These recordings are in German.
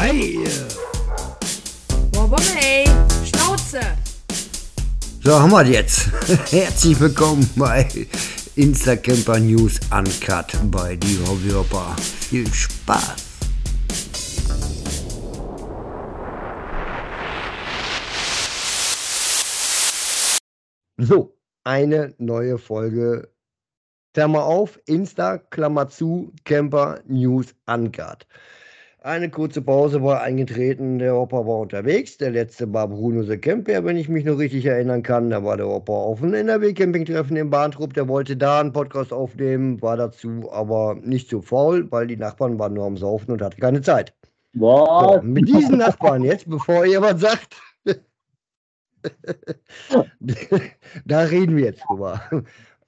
Hi! Wobomey, Schnauze! So, haben wir jetzt. Herzlich willkommen bei Instacamper News Uncut bei die Hobbyhopper. Viel Spaß! So, eine neue Folge. Klammer auf, Insta, Klammer zu, Camper News Uncut. Eine kurze Pause war eingetreten, der Opa war unterwegs. Der letzte war Bruno the Camper, wenn ich mich noch richtig erinnern kann. Da war der Opa auf einem NRW-Campingtreffen im Bahntrupp. Der wollte da einen Podcast aufnehmen, war dazu aber nicht so faul, weil die Nachbarn waren nur am Saufen und hatten keine Zeit. So, mit diesen Nachbarn jetzt, bevor ihr was sagt, da reden wir jetzt drüber.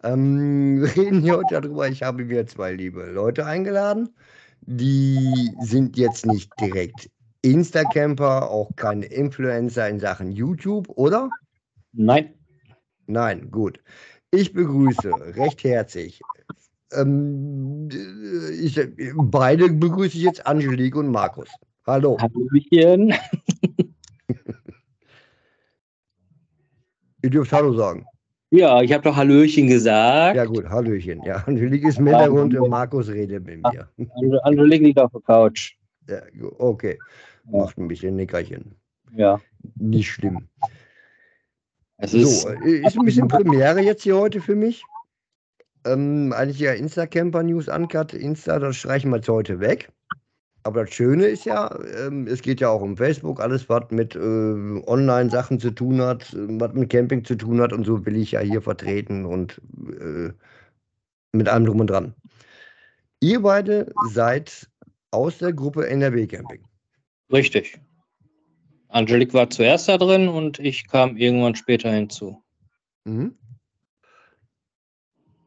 Ähm, wir reden hier heute darüber. Ich habe mir zwei liebe Leute eingeladen. Die sind jetzt nicht direkt Instacamper, auch keine Influencer in Sachen YouTube, oder? Nein. Nein, gut. Ich begrüße recht herzlich. Ähm, ich, beide begrüße ich jetzt Angelique und Markus. Hallo. Hallöchen. Ihr dürft Hallo sagen. Ja, ich habe doch Hallöchen gesagt. Ja, gut, Hallöchen. Ja, Angelique ist im Hintergrund und Markus redet mit mir. Ange- Angelique liegt auf der Couch. Ja, okay. Macht ein bisschen Nickerchen. Ja. Nicht schlimm. Es ist, So, äh, ist ein bisschen Premiere jetzt hier heute für mich. Ähm, eigentlich ja Insta-Camper News Uncut. Insta, das streichen wir jetzt heute weg. Aber das Schöne ist ja, ähm, es geht ja auch um Facebook, alles, was mit äh, Online-Sachen zu tun hat, was mit Camping zu tun hat und so will ich ja hier vertreten und äh, mit allem drum und dran. Ihr beide seid aus der Gruppe NRW Camping. richtig. Angelique war zuerst da drin und ich kam irgendwann später hinzu. Mhm.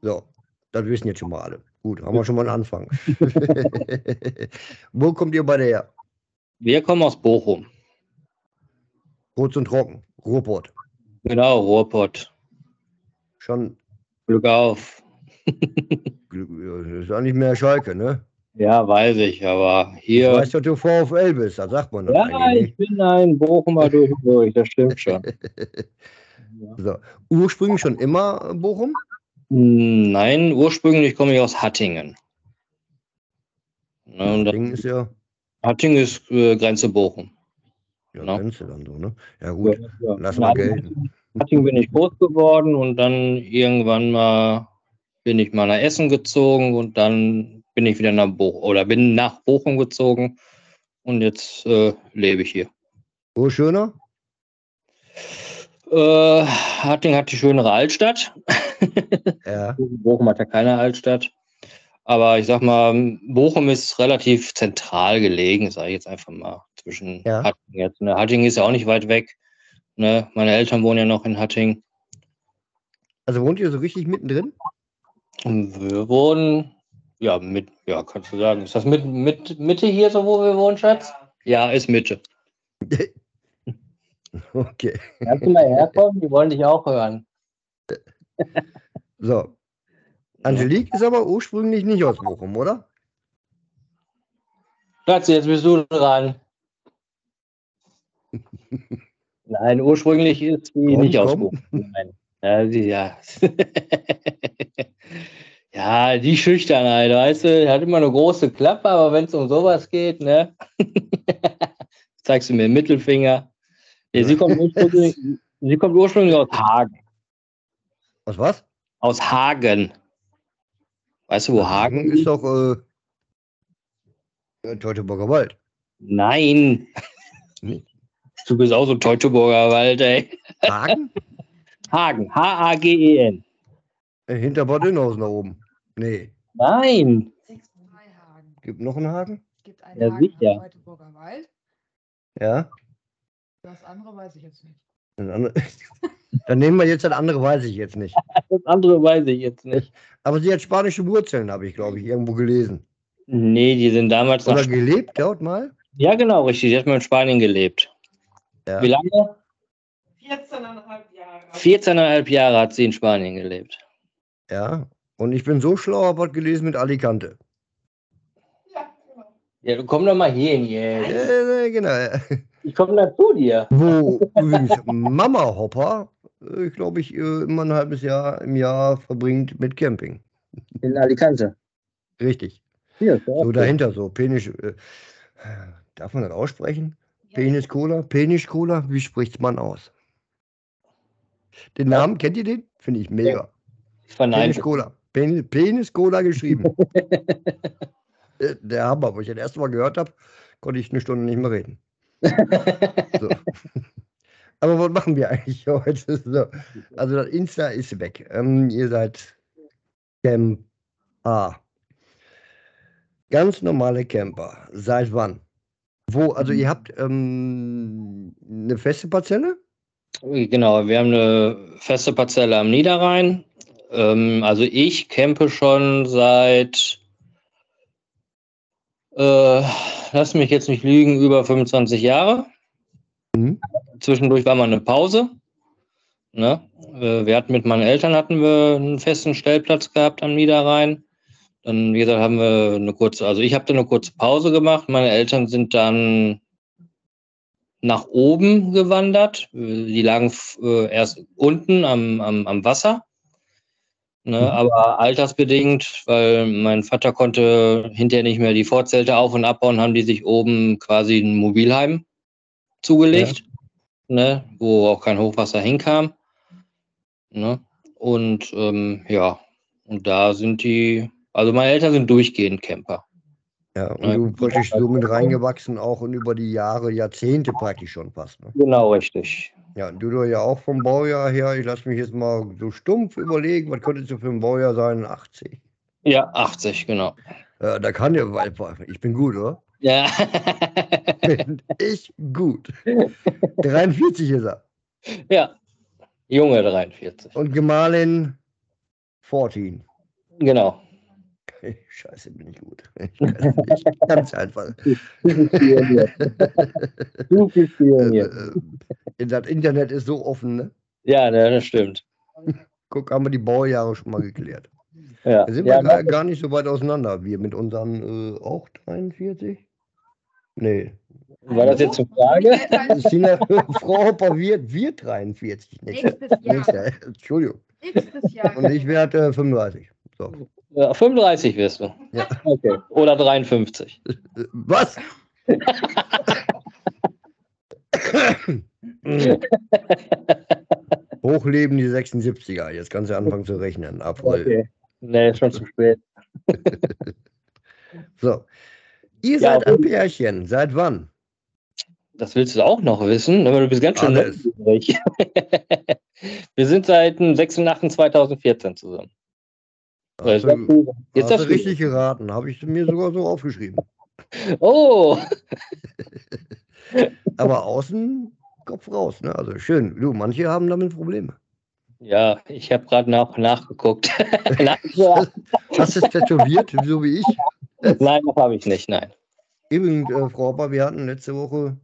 So, das wissen jetzt schon mal alle. Gut, haben wir schon mal einen Anfang. Wo kommt ihr beide her? Wir kommen aus Bochum. Kurz und trocken. Ruhrpott. Genau, Ruhrpott. Schon, Glück auf. das ist auch nicht mehr Schalke, ne? Ja, weiß ich, aber Ich hier. weiß, dass du VfL bist, das sagt man doch Ja, ich bin ein Bochumer durch und durch, das stimmt schon. So. Ursprünglich schon immer Bochum? Nein, ursprünglich komme ich aus Hattingen. Ding ist ja, Hattingen ist äh, Grenze Bochum. ja Genau. Grenze dann so, ne? Ja gut, Ja, lass in mal Hattingen- gelten. Hattingen bin ich groß geworden und dann irgendwann mal bin ich mal nach Essen gezogen und dann bin ich wieder nach Bochum oder bin nach Bochum gezogen und jetzt äh, lebe ich hier. Wo schöner? Äh, Hattingen hat die schönere Altstadt. Ja. Bochum hat ja keine Altstadt. Aber ich sag mal, Bochum ist relativ zentral gelegen, sage ich jetzt einfach mal, zwischen Ja. Hattingen jetzt. Ne? Hattingen ist ja auch nicht weit weg. Ne? Meine Eltern wohnen ja noch in Hattingen. Also wohnt ihr so richtig mittendrin? Und wir wohnen, ja, mit, ja, kannst du sagen. Ist das mit, mit Mitte hier so, wo wir wohnen, Schatz? Ja, ist Mitte. Okay. Kannst du mal herkommen? Die wollen dich auch hören. So. Angelique ist aber ursprünglich nicht aus Bochum, oder? Schatz, jetzt bist du dran. Nein, ursprünglich ist sie Komm, nicht aus komm. Bochum. Nein. Ja, sie, ja. ja, die Schüchternheit, weißt du, hat immer eine große Klappe, aber wenn es um sowas geht, ne? Zeigst du mir den Mittelfinger. Nee, sie, kommt ursprünglich, sie kommt ursprünglich aus Hagen. Aus was? Aus Hagen. Weißt du, wo Hagen ist doch äh, äh, Teutoburger Wald. Nein. Du bist auch so ein Teutoburger Wald, ey. Hagen? Hagen. H-A-G-E-N. Äh, Hinter Bad Oeynhausen da oben. Nee. Nein. 623 Hagen. Gibt noch einen Hagen? Es gibt einen Ja, Hagen sicher. am Teutoburger Wald. Ja. Das andere weiß ich jetzt nicht. Dann nehmen wir jetzt das andere, weiß ich jetzt nicht. Das andere weiß ich jetzt nicht. Aber sie hat spanische Wurzeln, habe ich, glaube ich, irgendwo gelesen. Nee, die sind damals nach. Oder gelebt, dort mal? Ja, genau, richtig. Die hat mal in Spanien gelebt. Ja. Wie lange? 14,5 Jahre. 14,5 Jahre hat sie in Spanien gelebt. Ja. Und ich bin so schlau, habe was gelesen mit Alicante. Ja, genau. Ja, du komm doch mal hier in Äh, hier. äh, genau. Ich komme da zu dir. Wo übrigens Mama Hopper, glaube ich, äh, immer ein halbes Jahr im Jahr verbringt mit Camping. In Alicante. Richtig. Hier, ja So dahinter so. Penis. Äh, darf man das aussprechen? Penis Cola? Penis Cola? Wie spricht man aus? Den Namen, kennt ihr den? Finde ich mega. Ich verneine. Penis Cola. Penis, Penis Cola geschrieben. Äh, Der Hammer, wo ich das erste Mal gehört habe, konnte ich eine Stunde nicht mehr reden. So. Aber was machen wir eigentlich heute? So. Also das Insta ist weg. Ähm, ihr seid Camper. Ganz normale Camper. Seit wann? Wo? Also ihr habt ähm, eine feste Parzelle? Genau, wir haben eine feste Parzelle am Niederrhein. Ähm, also ich campe schon seit, äh, lass mich jetzt nicht lügen, über 25 Jahre. Mhm. Zwischendurch war mal eine Pause. Ne? Äh, wir hatten mit meinen Eltern hatten wir einen festen Stellplatz gehabt am Niederrhein. Dann, wie gesagt, haben wir eine kurze, also ich habe da eine kurze Pause gemacht. Meine Eltern sind dann nach oben gewandert. Die lagen äh, erst unten am, am, am Wasser. Ne, Mhm. aber altersbedingt, weil mein Vater konnte hinterher nicht mehr die Vorzelte auf- und abbauen, haben die sich oben quasi ein Mobilheim zugelegt, ne, wo auch kein Hochwasser hinkam. Ne, und ähm, ja, und da sind die, also meine Eltern sind durchgehend Camper. Ja, und Ja. du praktisch so mit reingewachsen auch und über die Jahre, Jahrzehnte praktisch schon fast. Ne? Genau, richtig. Ja, du doch ja auch vom Baujahr her, ich lasse mich jetzt mal so stumpf überlegen, was könnte so für ein Baujahr sein? 80. Ja, 80, genau. Ja, da kann ja, ich bin gut, oder? Ja. Bin ich gut. 43 ist er. ja. Junge 43. Und Gemahlin 14. Genau. Scheiße, bin ich gut. Ganz einfach. Du bist Äh, Pionier. äh, Das Internet ist so offen, ne? Ja, ne, das stimmt. Guck, haben wir die Baujahre schon mal geklärt. Ja, Da sind ja, wir gar, gar nicht so weit auseinander. Wir mit unseren äh, auch 43? Nee. war das jetzt eine Frage? Sina, Frau Hopper wird, wird 43. Nächstes, Nächstes Jahr. nächstes, Entschuldigung. Nächstes Jahr. Und ich werde äh, 35. So. Ja, 35 wirst du. Ja. Okay. Oder 53. Äh, Was? Hochleben die 76er. Jetzt kannst du anfangen zu rechnen. April. Okay. Nee, ist schon zu spät. So. Ihr Ja, seid ein Pärchen. Seit wann? Das willst du auch noch wissen, aber du bist ganz schön neugierig. Wir sind seit dem 6.8.2014 zusammen. Hast Jetzt hast du richtig geraten. Habe ich mir sogar so aufgeschrieben. Oh, Aber außen Kopf raus. Ne? Also schön. Du, manche haben damit Probleme. ja, ich habe gerade nach, nachgeguckt. Nachgeguckt. Hast du es tätowiert, so wie ich? Nein, das habe ich nicht, nein. Übrigens, äh, Frau Hopper, wir hatten letzte Woche.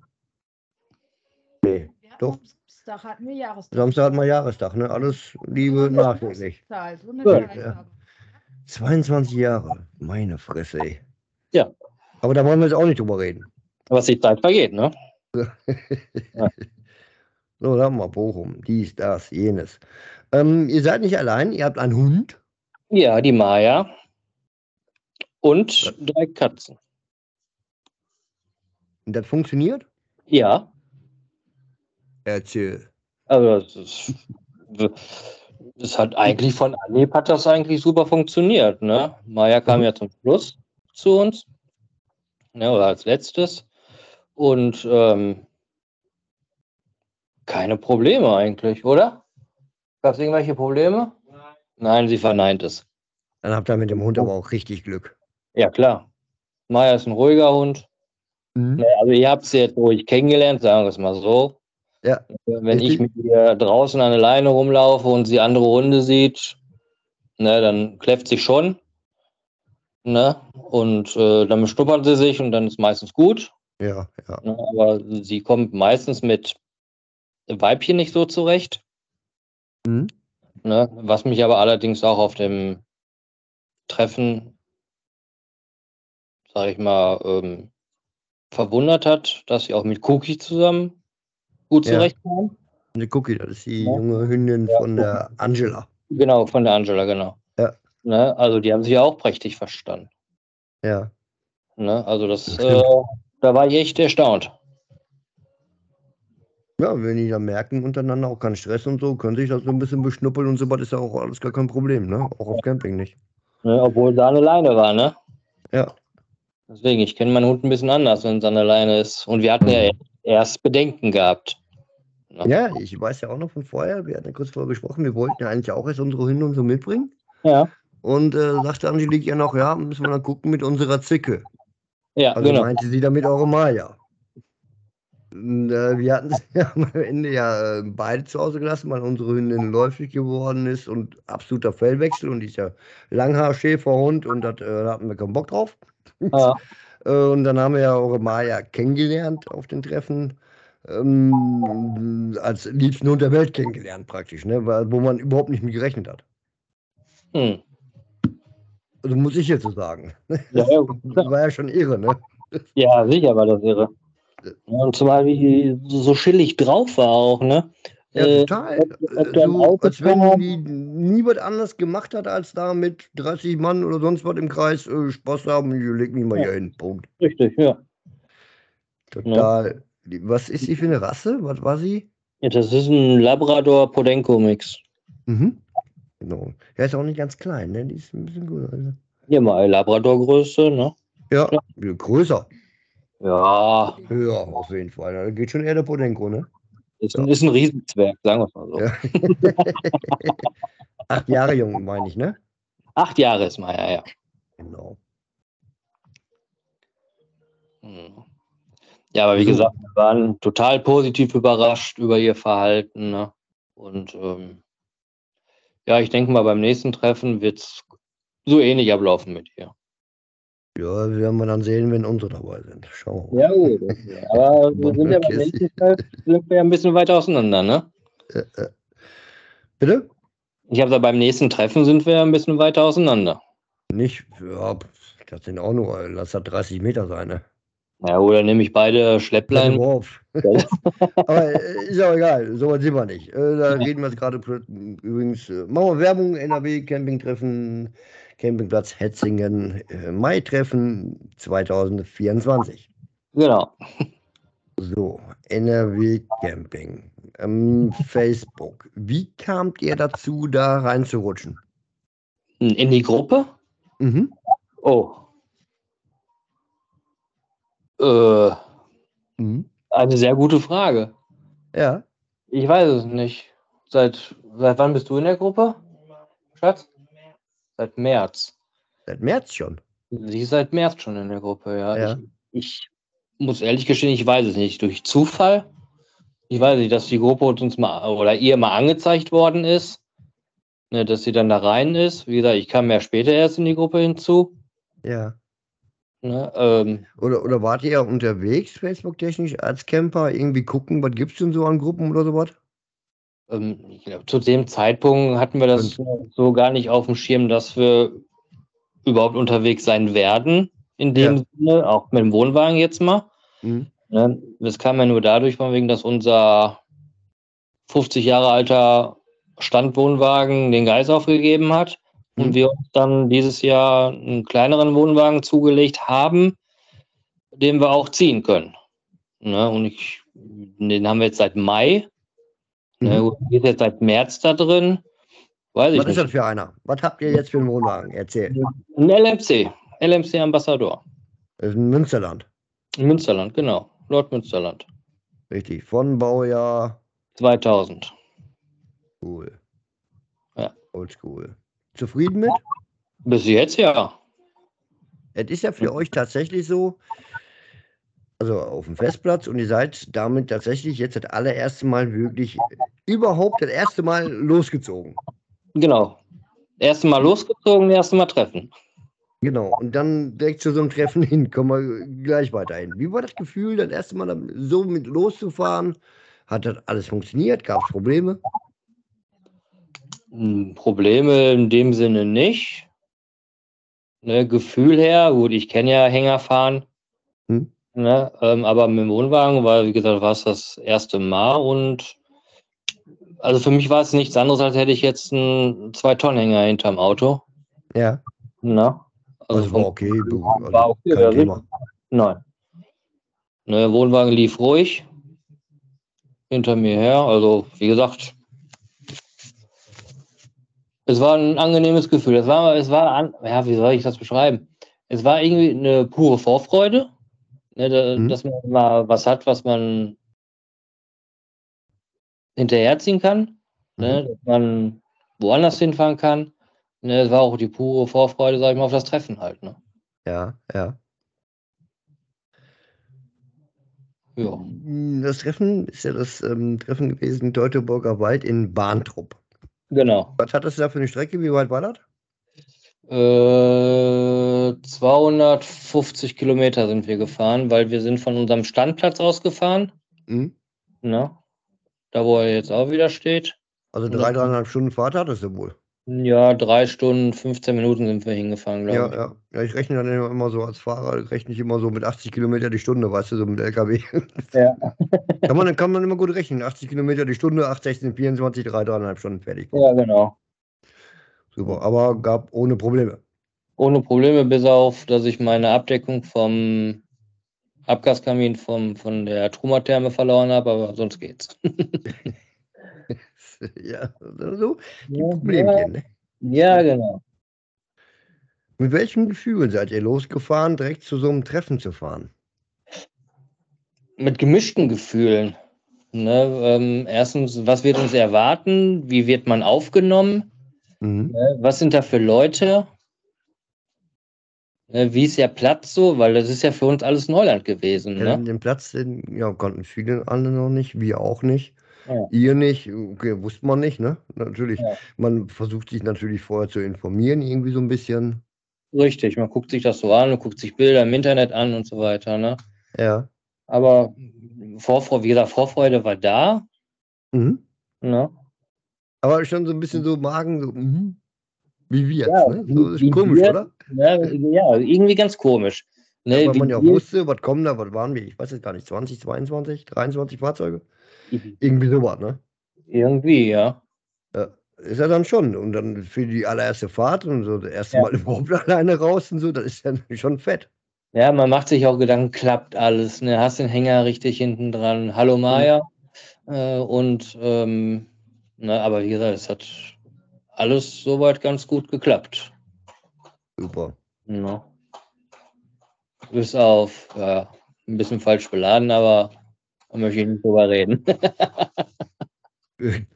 Nee, Wir hatten Doch. am Samstag hatten wir Jahrestag. Samstag hat mal Jahrestag, ne? Alles Liebe nachträglich. So Ja. Teilhabe. 22 Jahre. Meine Fresse, ey. Ja. Aber da wollen wir jetzt auch nicht drüber reden. Was die Zeit vergeht, ne? So, sagen wir mal Bochum. Dies, das, jenes. Ähm, ihr seid nicht allein, ihr habt einen Hund. Ja, die Maya. Und drei Katzen. Und das funktioniert? Ja, Erzähl. also das ist. Das hat eigentlich von Anhieb hat das eigentlich super funktioniert, ne? Maya kam Mhm. ja zum Schluss zu uns. Ne, oder als letztes. Und ähm, keine Probleme eigentlich, oder? Gab es irgendwelche Probleme? Nein, sie verneint es. Dann habt ihr mit dem Hund aber auch richtig Glück. Ja, klar. Maya ist ein ruhiger Hund. Mhm. Ne, Also ihr habt sie jetzt ruhig kennengelernt, sagen wir es mal so. Ja. Wenn ich Richtig. mit ihr draußen an der Leine rumlaufe und sie andere Hunde sieht, ne, dann kläfft sie schon. Ne? Und äh, dann beschnuppern sie sich und dann ist meistens gut. Ja, ja. Ne? Aber sie kommt meistens mit Weibchen nicht so zurecht. Mhm. Ne? Was mich aber allerdings auch auf dem Treffen sage ich mal, ähm, verwundert hat, dass sie auch mit Cookie zusammen gut Ja. Eine Cookie, das ist die Ja. junge Hündin Ja, von der Angela. Genau, von der Angela, genau. Ja. Ne, also die haben sich ja auch prächtig verstanden. Ja. Ne? Also das, Das äh, da war ich echt erstaunt. Ja, wenn die dann merken untereinander auch keinen Stress und so, können sich das so ein bisschen beschnuppeln und so was ist ja auch alles gar kein Problem, ne? Auch auf Camping nicht. Ne? Obwohl da eine Leine war, ne? Ja. Deswegen, ich kenne meinen Hund ein bisschen anders, wenn es an der Leine ist. Und wir hatten ja erst Bedenken gehabt. Ja, ich weiß ja auch noch von vorher, wir hatten ja kurz vorher gesprochen, wir wollten ja eigentlich auch erst unsere Hunde und so mitbringen. Ja, Und äh, sagte Angelique ja noch, ja, müssen wir dann gucken mit unserer Zicke. ja, Also genau. meinte sie damit eure Maya. Und, äh, wir hatten sie ja am Ende ja äh, beide zu Hause gelassen, weil unsere Hündin läufig geworden ist und absoluter Fellwechsel und ist ja Langhaarschäferhund und das, äh, da hatten wir keinen Bock drauf. Ja. Äh, und dann haben wir ja eure Maya kennengelernt auf den Treffen. Ähm, als liebsten Hund der Welt kennengelernt praktisch, ne? weil, wo man überhaupt nicht mit gerechnet hat. Hm. Also muss ich jetzt so sagen. Ja, ja, Das war ja schon irre, ne? ja, sicher war das irre. Und zumal wie so chillig drauf war auch, ne? Ja, Äh, total. Äh, So, als wenn die nie was anderes gemacht hat, als da mit 30 Mann oder sonst was im Kreis äh, Spaß haben. Ich leg mich mal Ja. hier hin. Punkt. Richtig, ja. Total. Die- Was ist sie für eine Rasse? Was war sie? ja. Das ist ein Labrador-Podenco-Mix. Mhm. Genau. Er ist auch nicht ganz klein, ne? Die ist ein bisschen größer. Also. Ja, mal Labrador-Größe, ne? Ja, Ja. größer. Ja, Höher auf jeden Fall. Da geht schon eher der Podenko, ne? Ist ein, ist ein Riesenzwerg, sagen wir es mal so. Ja. Acht Jahre jung, meine ich, ne? Acht Jahre ist Maya, ja. Genau. Hm. Ja, aber wie So. gesagt, wir waren total positiv überrascht über ihr Verhalten. Ne? Und ähm, ja, ich denke mal, beim nächsten Treffen wird es so ähnlich ablaufen mit ihr. Ja, werden wir dann sehen, wenn unsere dabei sind. Schauen wir mal. Ja, gut. Aber wir sind ja nächsten Treffen sind wir ja ein bisschen weiter auseinander, ne? Äh, äh. Bitte? Ich habe da beim nächsten Treffen sind wir ja ein bisschen weiter auseinander. Nicht, ja, das sind auch nur, lass das 30 Meter sein, ne? Ja, oder nehme ich beide Schlepplein. Aber äh, ist ja egal, so weit sind wir nicht. Da reden wir jetzt gerade übrigens, machen wir Werbung, NRW Campingtreffen, Campingplatz Hetzingen, äh, Mai-Treffen 2024. Genau. So, NRW Camping. Ähm, Facebook. Wie kamt ihr dazu, da reinzurutschen? In die Gruppe? Mhm. Oh. Äh, Mhm. eine sehr gute Frage. Ja. Ich weiß es nicht. Seit, seit wann bist du in der Gruppe, Schatz? Seit März. Seit März schon. Sie ist seit März schon in der Gruppe, ja. Ja. Ich, ich muss ehrlich gestehen, ich weiß es nicht. Durch Zufall. Ich weiß nicht, dass die Gruppe uns mal oder ihr mal angezeigt worden ist, ne, dass sie dann da rein ist. Wie gesagt, ich kam ja später erst in die Gruppe hinzu. Ja. Ne, ähm, Oder, oder wart ihr unterwegs, Facebook-technisch, als Camper, irgendwie gucken, was gibt es denn so an Gruppen oder sowas? Ähm, glaub, zu dem Zeitpunkt hatten wir das so gar nicht auf dem Schirm, dass wir überhaupt unterwegs sein werden. In dem Ja. Sinne, auch mit dem Wohnwagen jetzt mal. Mhm. Ne? Das kam ja nur dadurch, von wegen, dass unser 50 Jahre alter Standwohnwagen den Geist aufgegeben hat Mhm. und wir uns dann dieses Jahr einen kleineren Wohnwagen zugelegt haben, den wir auch ziehen können. Ne? Und ich, den haben wir jetzt seit Mai. Mhm. Die ist jetzt seit März da drin. Weiß ich Was ist nicht. das für einer? Was habt ihr jetzt für einen Wohnwagen? Erzähl. Ein LMC. LMC Ambassador. Das ist ein Münsterland. In Münsterland, genau. Lord Münsterland. Richtig. Von Baujahr. 2000. Cool. Ja. Oldschool. Zufrieden mit? Bis jetzt ja. Es ist ja für euch tatsächlich so, also auf dem Festplatz und ihr seid damit tatsächlich jetzt das allererste Mal wirklich überhaupt das erste Mal losgezogen. Genau. Erste Mal losgezogen, erste Mal treffen. Genau. Und dann direkt zu so einem Treffen hin, kommen wir gleich weiterhin. Wie war das Gefühl, das erste Mal so mit loszufahren? Hat das alles funktioniert? Gab es Probleme? Hm, Probleme in dem Sinne nicht. ne, Gefühl her, gut, ich kenne ja Hängerfahren, Hm? ne, ähm, aber mit dem Wohnwagen war, wie gesagt, war es das erste Mal und also für mich war es nichts anderes, als hätte ich jetzt einen Zwei-Tonnen-Hänger hinterm Auto. Ja. Ne? Also, vom- war okay. du- Also war okay, kein ja, Thema. Nein. Ne, der Wohnwagen lief ruhig hinter mir her. Also, wie gesagt, es war ein angenehmes Gefühl. Es war, es war an, ja, wie soll ich das beschreiben? Es war irgendwie eine pure Vorfreude, ne, da, Mhm. dass man mal was hat, was man hinterherziehen kann, ne, dass man woanders hinfahren kann. Ne, es war auch die pure Vorfreude, sag ich mal, auf das Treffen halt. Ne? Ja, ja. Ja. Das Treffen ist ja das ähm, Treffen gewesen, Teutoburger Wald in Bahntrupp. Genau. Was hat das da für eine Strecke? Wie weit war das? Äh, 250 Kilometer sind wir gefahren, weil wir sind von unserem Standplatz aus gefahren. Hm? Da, wo er jetzt auch wieder steht. Also drei, dreieinhalb Stunden Fahrt hattest du wohl. Ja, drei Stunden, 15 Minuten sind wir hingefahren, Ja, glaube ja. Ja, ich rechne dann immer- so als Fahrer, rechne ich immer so mit 80 Kilometer die Stunde, weißt du, so mit LKW. Ja. kann, man, kann man immer gut rechnen. 80 Kilometer die Stunde, 8, 16, 24, drei, dreieinhalb Stunden fertig. ich. Ja, genau. Super, aber gab ohne Probleme. Ohne Probleme, bis auf, dass ich meine Abdeckung vom Abgaskamin vom, von der Trumatherme verloren habe, aber sonst geht's. ja, so die Ja, Problemchen. Ne? ja, genau. Mit welchem Gefühl seid ihr losgefahren, direkt zu so einem Treffen zu fahren? mit gemischten Gefühlen. Ne? Ähm, erstens, was wird uns erwarten? Wie wird man aufgenommen? Mhm. Ne? Was sind da für Leute? Ne? Wie ist der Platz so? Weil das ist ja für uns alles Neuland gewesen. Ja, Ne? den Platz den, ja, konnten viele alle noch nicht, wir auch nicht. Ja. Ihr nicht, okay, wusste man nicht, ne? Natürlich. Ja. Man versucht sich natürlich vorher zu informieren, irgendwie so ein bisschen. Richtig, man guckt sich das so an, und guckt sich Bilder im Internet an und so weiter. Ne? Ja. Aber Vorfreude, wie gesagt, Vorfreude war da. Mhm. Ne? Aber schon so ein bisschen so Magen, so, mhm. Wie wir jetzt, Ja, ne? So ist komisch, wir- oder? Ne? Ja, irgendwie ganz komisch. Ne? Weil Wie man ja auch wir- wusste, was kommen da, was waren wir, ich weiß jetzt gar nicht, 20, 22, 23 Fahrzeuge? Mhm. Irgendwie sowas, ne? Irgendwie, ja. Ist ja dann schon. Und dann für die allererste Fahrt und so das erste Ja. Mal überhaupt alleine raus und so, das ist ja schon fett. Ja, man macht sich auch Gedanken, klappt alles, ne? Hast den Hänger richtig hinten dran. Hallo Maya. Äh, und ähm, ne, aber wie gesagt, es hat alles soweit ganz gut geklappt. Super. Ne? Bis auf ja, ein bisschen falsch beladen, aber da möchte ich nicht drüber reden.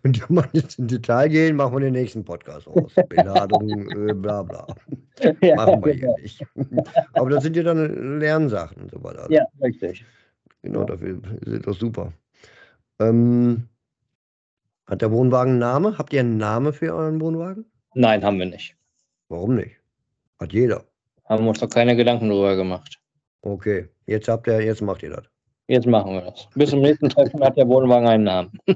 Könnte man jetzt in Detail gehen, machen wir den nächsten Podcast aus. Beladung, äh, bla bla. ja, Machen wir hier genau. nicht. Aber das sind ja dann Lernsachen und so weiter. ja, richtig. Genau, dafür sind das super. Ähm, hat der Wohnwagen einen Namen? Habt ihr einen Namen für euren Wohnwagen? Nein, haben wir nicht. Warum nicht? Hat jeder. Haben wir uns noch keine Gedanken drüber gemacht. Okay, jetzt habt ihr, jetzt macht ihr das. Jetzt machen wir das. Bis zum nächsten Treffen hat der Wohnwagen einen Namen.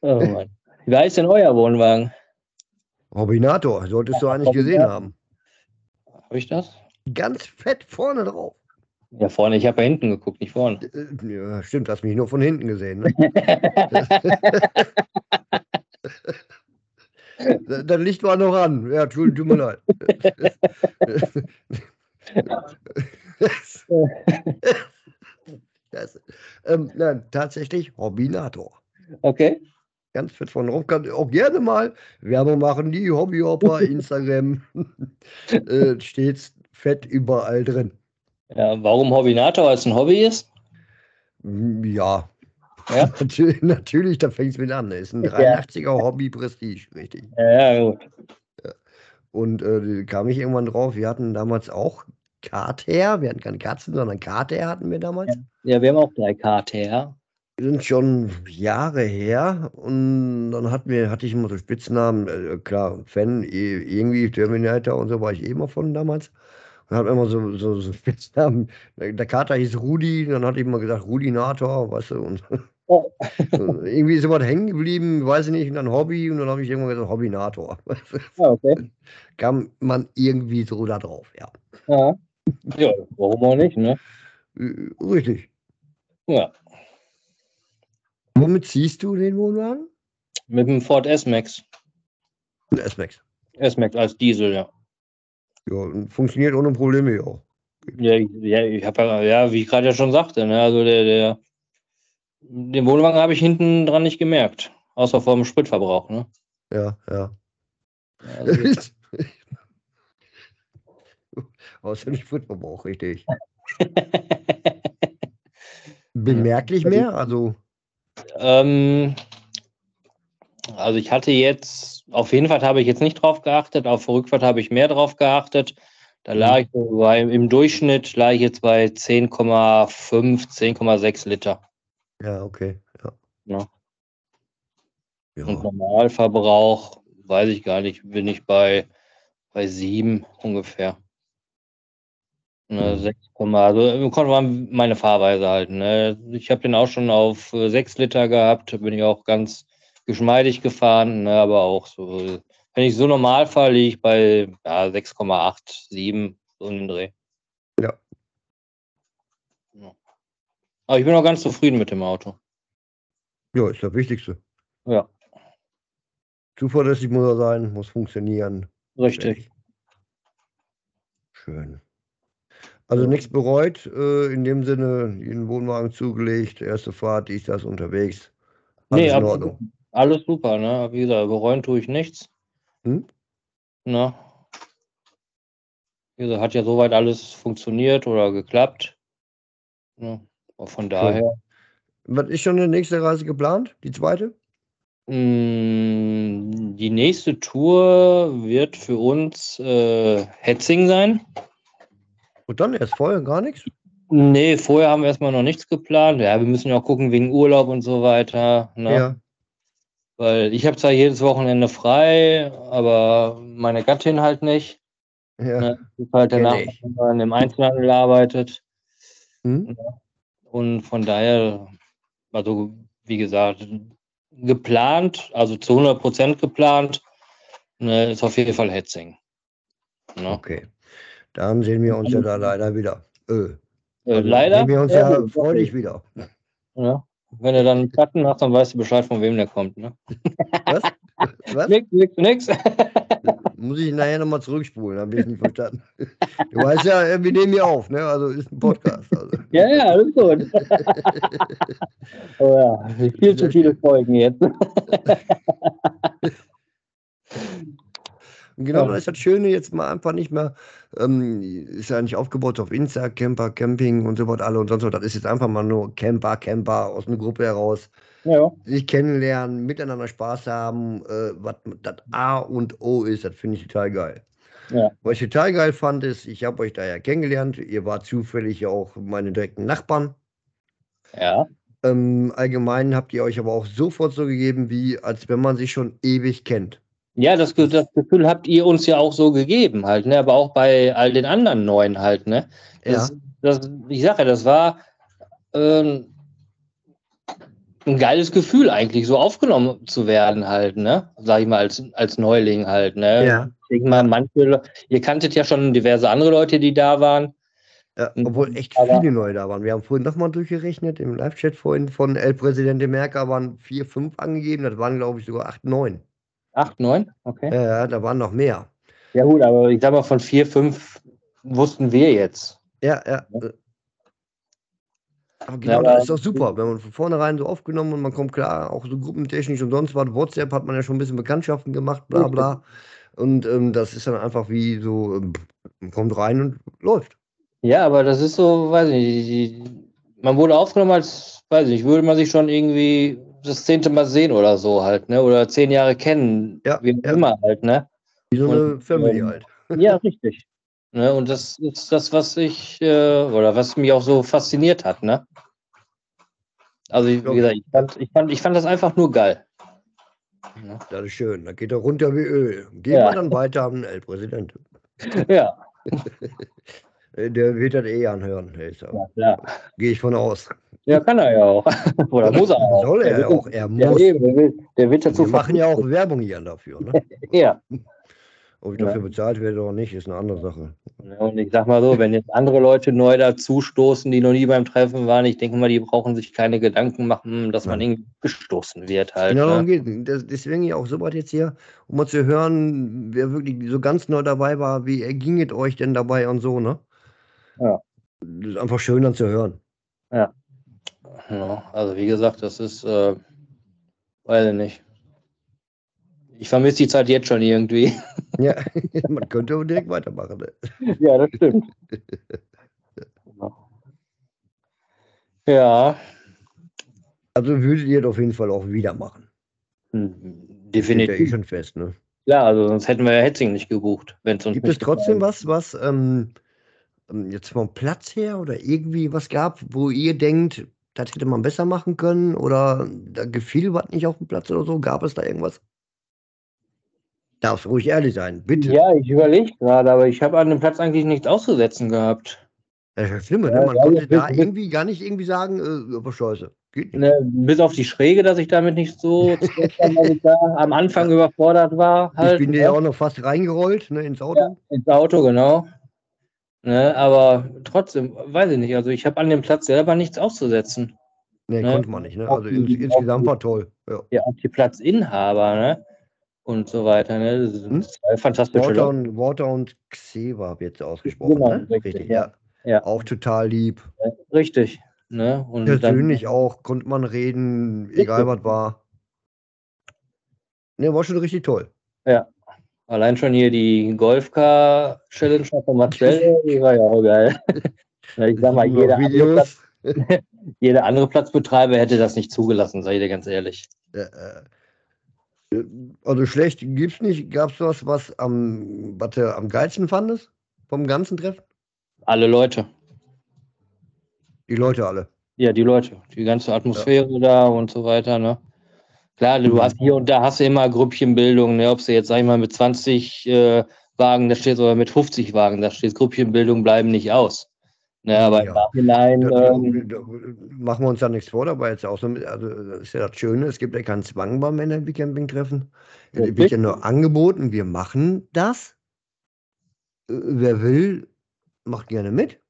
Oh Mann. Wie heißt denn euer Wohnwagen? Hobbinator, solltest du eigentlich gesehen haben. Habe ich das? Ganz fett vorne drauf. Ja, vorne. Ich habe ja hinten geguckt, nicht vorne. Äh, Ja, stimmt, hast mich nur von hinten gesehen. Ne? Da- Das Licht war noch an. Ja, tut, tut mir leid. Das, ähm, nein, tatsächlich Hobbinator. okay. Ganz fett von drauf. Kann auch gerne mal Werbung machen. Die Hobbyhopper, Instagram. äh, steht fett überall drin. Ja, warum Hobbinator als ein Hobby ist? Mm, Ja. Ja? Natürlich, natürlich, da fängt es mit an. Ist ein Ja. 83er Hobby Prestige, richtig. Ja, ja, gut. Und äh, kam ich irgendwann drauf. Wir hatten damals auch Kater. Wir hatten keine Katzen, sondern Kater hatten wir damals. Ja, wir haben auch drei. Die sind schon Jahre her. Und dann hatten wir, hatte ich immer so Spitznamen. Äh, klar, Fan, eh, irgendwie Terminator und so war ich eh immer von damals. Und hatten immer so, so, so Spitznamen. Der Kater hieß Rudi. Dann hatte ich immer gesagt Rudinator, weißt du. Und So, irgendwie ist was hängen geblieben, weiß ich nicht, und dann Hobby und dann habe ich irgendwann gesagt, Hobbynator. Ja, okay. Kam man irgendwie so da drauf, ja. Ja. ja, warum auch nicht, ne? Richtig. Ja. Womit ziehst du den Wohnwagen? Mit dem Ford S-Max. S-Max. S-Max als Diesel, ja. Ja, funktioniert ohne Probleme ja auch. Ja, ich- ja, ich habe ja, ja, wie ich gerade ja schon sagte, ne, also der, der, den Wohnwagen habe ich hinten dran nicht gemerkt, außer vor dem Spritverbrauch, ne? Ja, ja. Also, Außer nicht Spritverbrauch, richtig. Bemerklich mehr? Also, ähm, also ich hatte jetzt, auf jeden Fall habe ich jetzt nicht drauf geachtet, auf Rückfahrt habe ich mehr drauf geachtet. Da lag ich bei, im Durchschnitt lag ich jetzt bei 10,5, 10,6 Liter. ja, okay. Ja. Ja. Ja. Und Normalverbrauch, weiß ich gar nicht, bin ich bei, bei 7 ungefähr. Ne, Mhm. 6, also kommt man meine Fahrweise halt. Ne. Ich habe den auch schon auf äh, 6 Liter gehabt, bin ich auch ganz geschmeidig gefahren, ne, aber auch so, wenn ich so normal fahre, liege ich bei ja, 6,8, 7, so in den Dreh. Ja. Ja. Aber ich bin auch ganz zufrieden mit dem Auto. ja, ist das Wichtigste. Ja, Zuverlässig muss er sein, muss funktionieren. richtig. Schön. Also nichts bereut, äh, in dem Sinne, den Wohnwagen zugelegt, erste Fahrt, dies, das unterwegs. Alles Nee, in. Ordnung. Alles super, ne? Wie gesagt, bereuen tue ich nichts. Hm? Ne? Wie gesagt, hat ja soweit alles funktioniert oder geklappt. Ne? Von daher, Was ist schon die nächste Reise geplant? Die zweite? mh, die nächste Tour wird für uns äh, Hetzing sein. Und dann erst vorher gar nichts? Nee, vorher haben wir erstmal noch nichts geplant. Ja, wir müssen ja auch gucken wegen Urlaub und so weiter. Ne? Ja. Weil ich habe zwar jedes Wochenende frei, aber meine Gattin halt nicht. Ja. Ne? Die ist halt danach in dem Einzelhandel arbeitet. Hm? Und von daher, also wie gesagt, geplant, also zu 100 Prozent geplant, ne, ist auf jeden Fall Hetzing. Ne? Okay. Dann sehen wir uns ja da leider wieder. Äh, Äh, leider. Sehen wir uns ja, ja freudig wieder. Ja. Wenn du dann einen Platten hast, dann weißt du Bescheid, von wem der kommt. Ne? Was? Was? Nix, nix, nix. Muss ich nachher nochmal zurückspulen, habe ich nicht verstanden. Du weißt ja, wir nehmen hier auf, ne? Also ist ein Podcast. Also. ja, ja, alles gut. oh ja, viel zu viele Folgen jetzt. Genau Ja. das ist das Schöne, jetzt mal einfach nicht mehr, ähm, ist ja nicht aufgebaut auf Insta, Camper, Camping und so was alle und sonst was. Das ist jetzt einfach mal nur Camper, Camper aus einer Gruppe heraus. Ja, Sich kennenlernen, miteinander Spaß haben, äh, was das A und O ist, das finde ich total geil. Ja. Was ich total geil fand, ist, ich habe euch da ja kennengelernt. Ihr wart zufällig auch meine direkten Nachbarn. ja, Ähm, allgemein habt ihr euch aber auch sofort so gegeben, wie als wenn man sich schon ewig kennt. Ja, das, das Gefühl habt ihr uns ja auch so gegeben halt, ne? Aber auch bei all den anderen Neuen halt, ne? Das, das, ich sage ja, das war ähm, ein geiles Gefühl eigentlich, so aufgenommen zu werden halt, ne? Sag ich mal, als, als Neuling halt, ne? Ja. Ich denke mal, manche, ihr kanntet ja schon diverse andere Leute, die da waren. Ja, Mhm. obwohl echt Aber- viele neue da waren. Wir haben vorhin nochmal durchgerechnet, im Live-Chat vorhin von El Presidente Merker waren vier, fünf angegeben, das waren glaube ich sogar acht, neun. Acht, neun? Okay. Ja, ja, da waren noch mehr. Ja gut, aber ich sag mal, von vier, fünf wussten wir jetzt. Ja, ja. Ja. Aber genau aber- das ist doch super, wenn man von vornherein so aufgenommen und man kommt klar, auch so gruppentechnisch und sonst was. WhatsApp hat man ja schon ein bisschen Bekanntschaften gemacht, bla bla. Und ähm, das ist dann einfach wie so, ähm, man kommt rein und läuft. Ja, aber das ist so, weiß ich nicht, man wurde aufgenommen als, weiß ich nicht, würde man sich schon irgendwie das zehnte Mal sehen oder so halt, ne? Oder zehn Jahre kennen, Ja, wie ja. immer halt, ne? Wie so eine Und, Family ähm, halt. Ja, richtig. Ne? Und das ist das, was ich, äh, oder was mich auch so fasziniert hat, ne? Also, ich, wie gesagt, ich fand, ich, fand, ich fand das einfach nur geil. Ne? Das ist schön. Da geht er runter wie Öl. Gehen Ja. wir dann weiter an El Präsident. Ja, Der wird das eh anhören. ja- ja. Gehe ich von aus. Ja, kann er ja auch. Oder muss er auch. Soll er der auch, er ja, muss. eben, der wird, dazu Wir machen ja auch Werbung hier dafür. Ne? Ja. Ob ich Ja. dafür bezahlt werde oder nicht, ist eine andere Sache. Ja, Und ich sag mal so, wenn jetzt andere Leute neu dazustoßen, die noch nie beim Treffen waren, ich denke mal, die brauchen sich keine Gedanken machen, dass man irgendwie gestoßen wird halt. Genau darum Ne? geht es. Deswegen ja auch so weit jetzt hier, um mal zu hören, wer wirklich so ganz neu dabei war, wie erging es euch denn dabei und so, ne? Ja. Das ist einfach schön dann zu hören. Ja, also wie gesagt, das ist, äh, weiß ich nicht. Ich vermisse die Zeit jetzt schon irgendwie. Ja, man könnte aber direkt weitermachen. Ne? ja, das stimmt. ja, Also würdet ihr das auf jeden Fall auch wieder machen. hm, Steht ja eh definitiv. schon fest, ne? Ja, also sonst hätten wir ja Hetzing nicht gebucht. Wenn's uns Gibt es trotzdem gefallen was, was ähm, jetzt vom Platz her oder irgendwie was gab, wo ihr denkt, das hätte man besser machen können oder da gefiel was nicht auf dem Platz oder so? Gab es da irgendwas? Darfst ruhig ehrlich sein, bitte. Ja, ich überlege gerade, aber ich habe an dem Platz eigentlich nichts auszusetzen gehabt. Das ist Ja, ne? Man ja, konnte das da irgendwie gar nicht irgendwie sagen, äh, aber scheiße. Geht nicht. Ne, bis auf die Schräge, dass ich damit nicht so zurechtkomme, weil ich da am Anfang überfordert war. Halt, ich bin dir ne? ja auch noch fast reingerollt, ne, ins Auto. ins Auto, genau. Ne, aber trotzdem, weiß ich nicht. Also ich habe an dem Platz selber nichts auszusetzen. Nee, Ne? konnte man nicht, ne? Also die- ins, insgesamt war toll. Ja. Ja, auch die Platzinhaber, ne? Und so weiter, ne? Das sind Hm? zwei fantastische Water Leute. und, Water und habe ich jetzt ausgesprochen. Genau, ne? richtig, Richtig, ja. ja. Ja. Auch total lieb. Richtig. Ne? Und Persönlich auch, konnte man reden, egal was war. Ne, war schon richtig toll. Dann, allein schon hier die Golfcar-Challenge von Marcel, die war ja auch geil. Ja, ich sag mal, jeder andere, Platz, jeder andere Platzbetreiber hätte das nicht zugelassen, sag ich dir ganz ehrlich. Ja, äh, also schlecht gibt's nicht. Gab's was, was am, was du am geilsten fandest vom ganzen Treffen? Alle Leute. Die Leute alle. Ja, die Leute, die ganze Atmosphäre da und so weiter, ne? Klar, du hast hier und da hast du immer Grüppchenbildung, ne? Ob du jetzt, sag ich mal, mit 20 äh, Wagen da stehst oder mit 50 Wagen da stehst, Grüppchenbildung bleiben nicht aus. Ne, aber im Ja. Nachhinein, Da, ähm, machen wir uns da nichts vor, dabei jetzt auch so mit, also das ist ja das Schöne, es gibt ja keinen Zwang beim Männer-Camping-Treffen. Es wird ja nur angeboten, wir machen das. Äh, Wer will, macht gerne mit.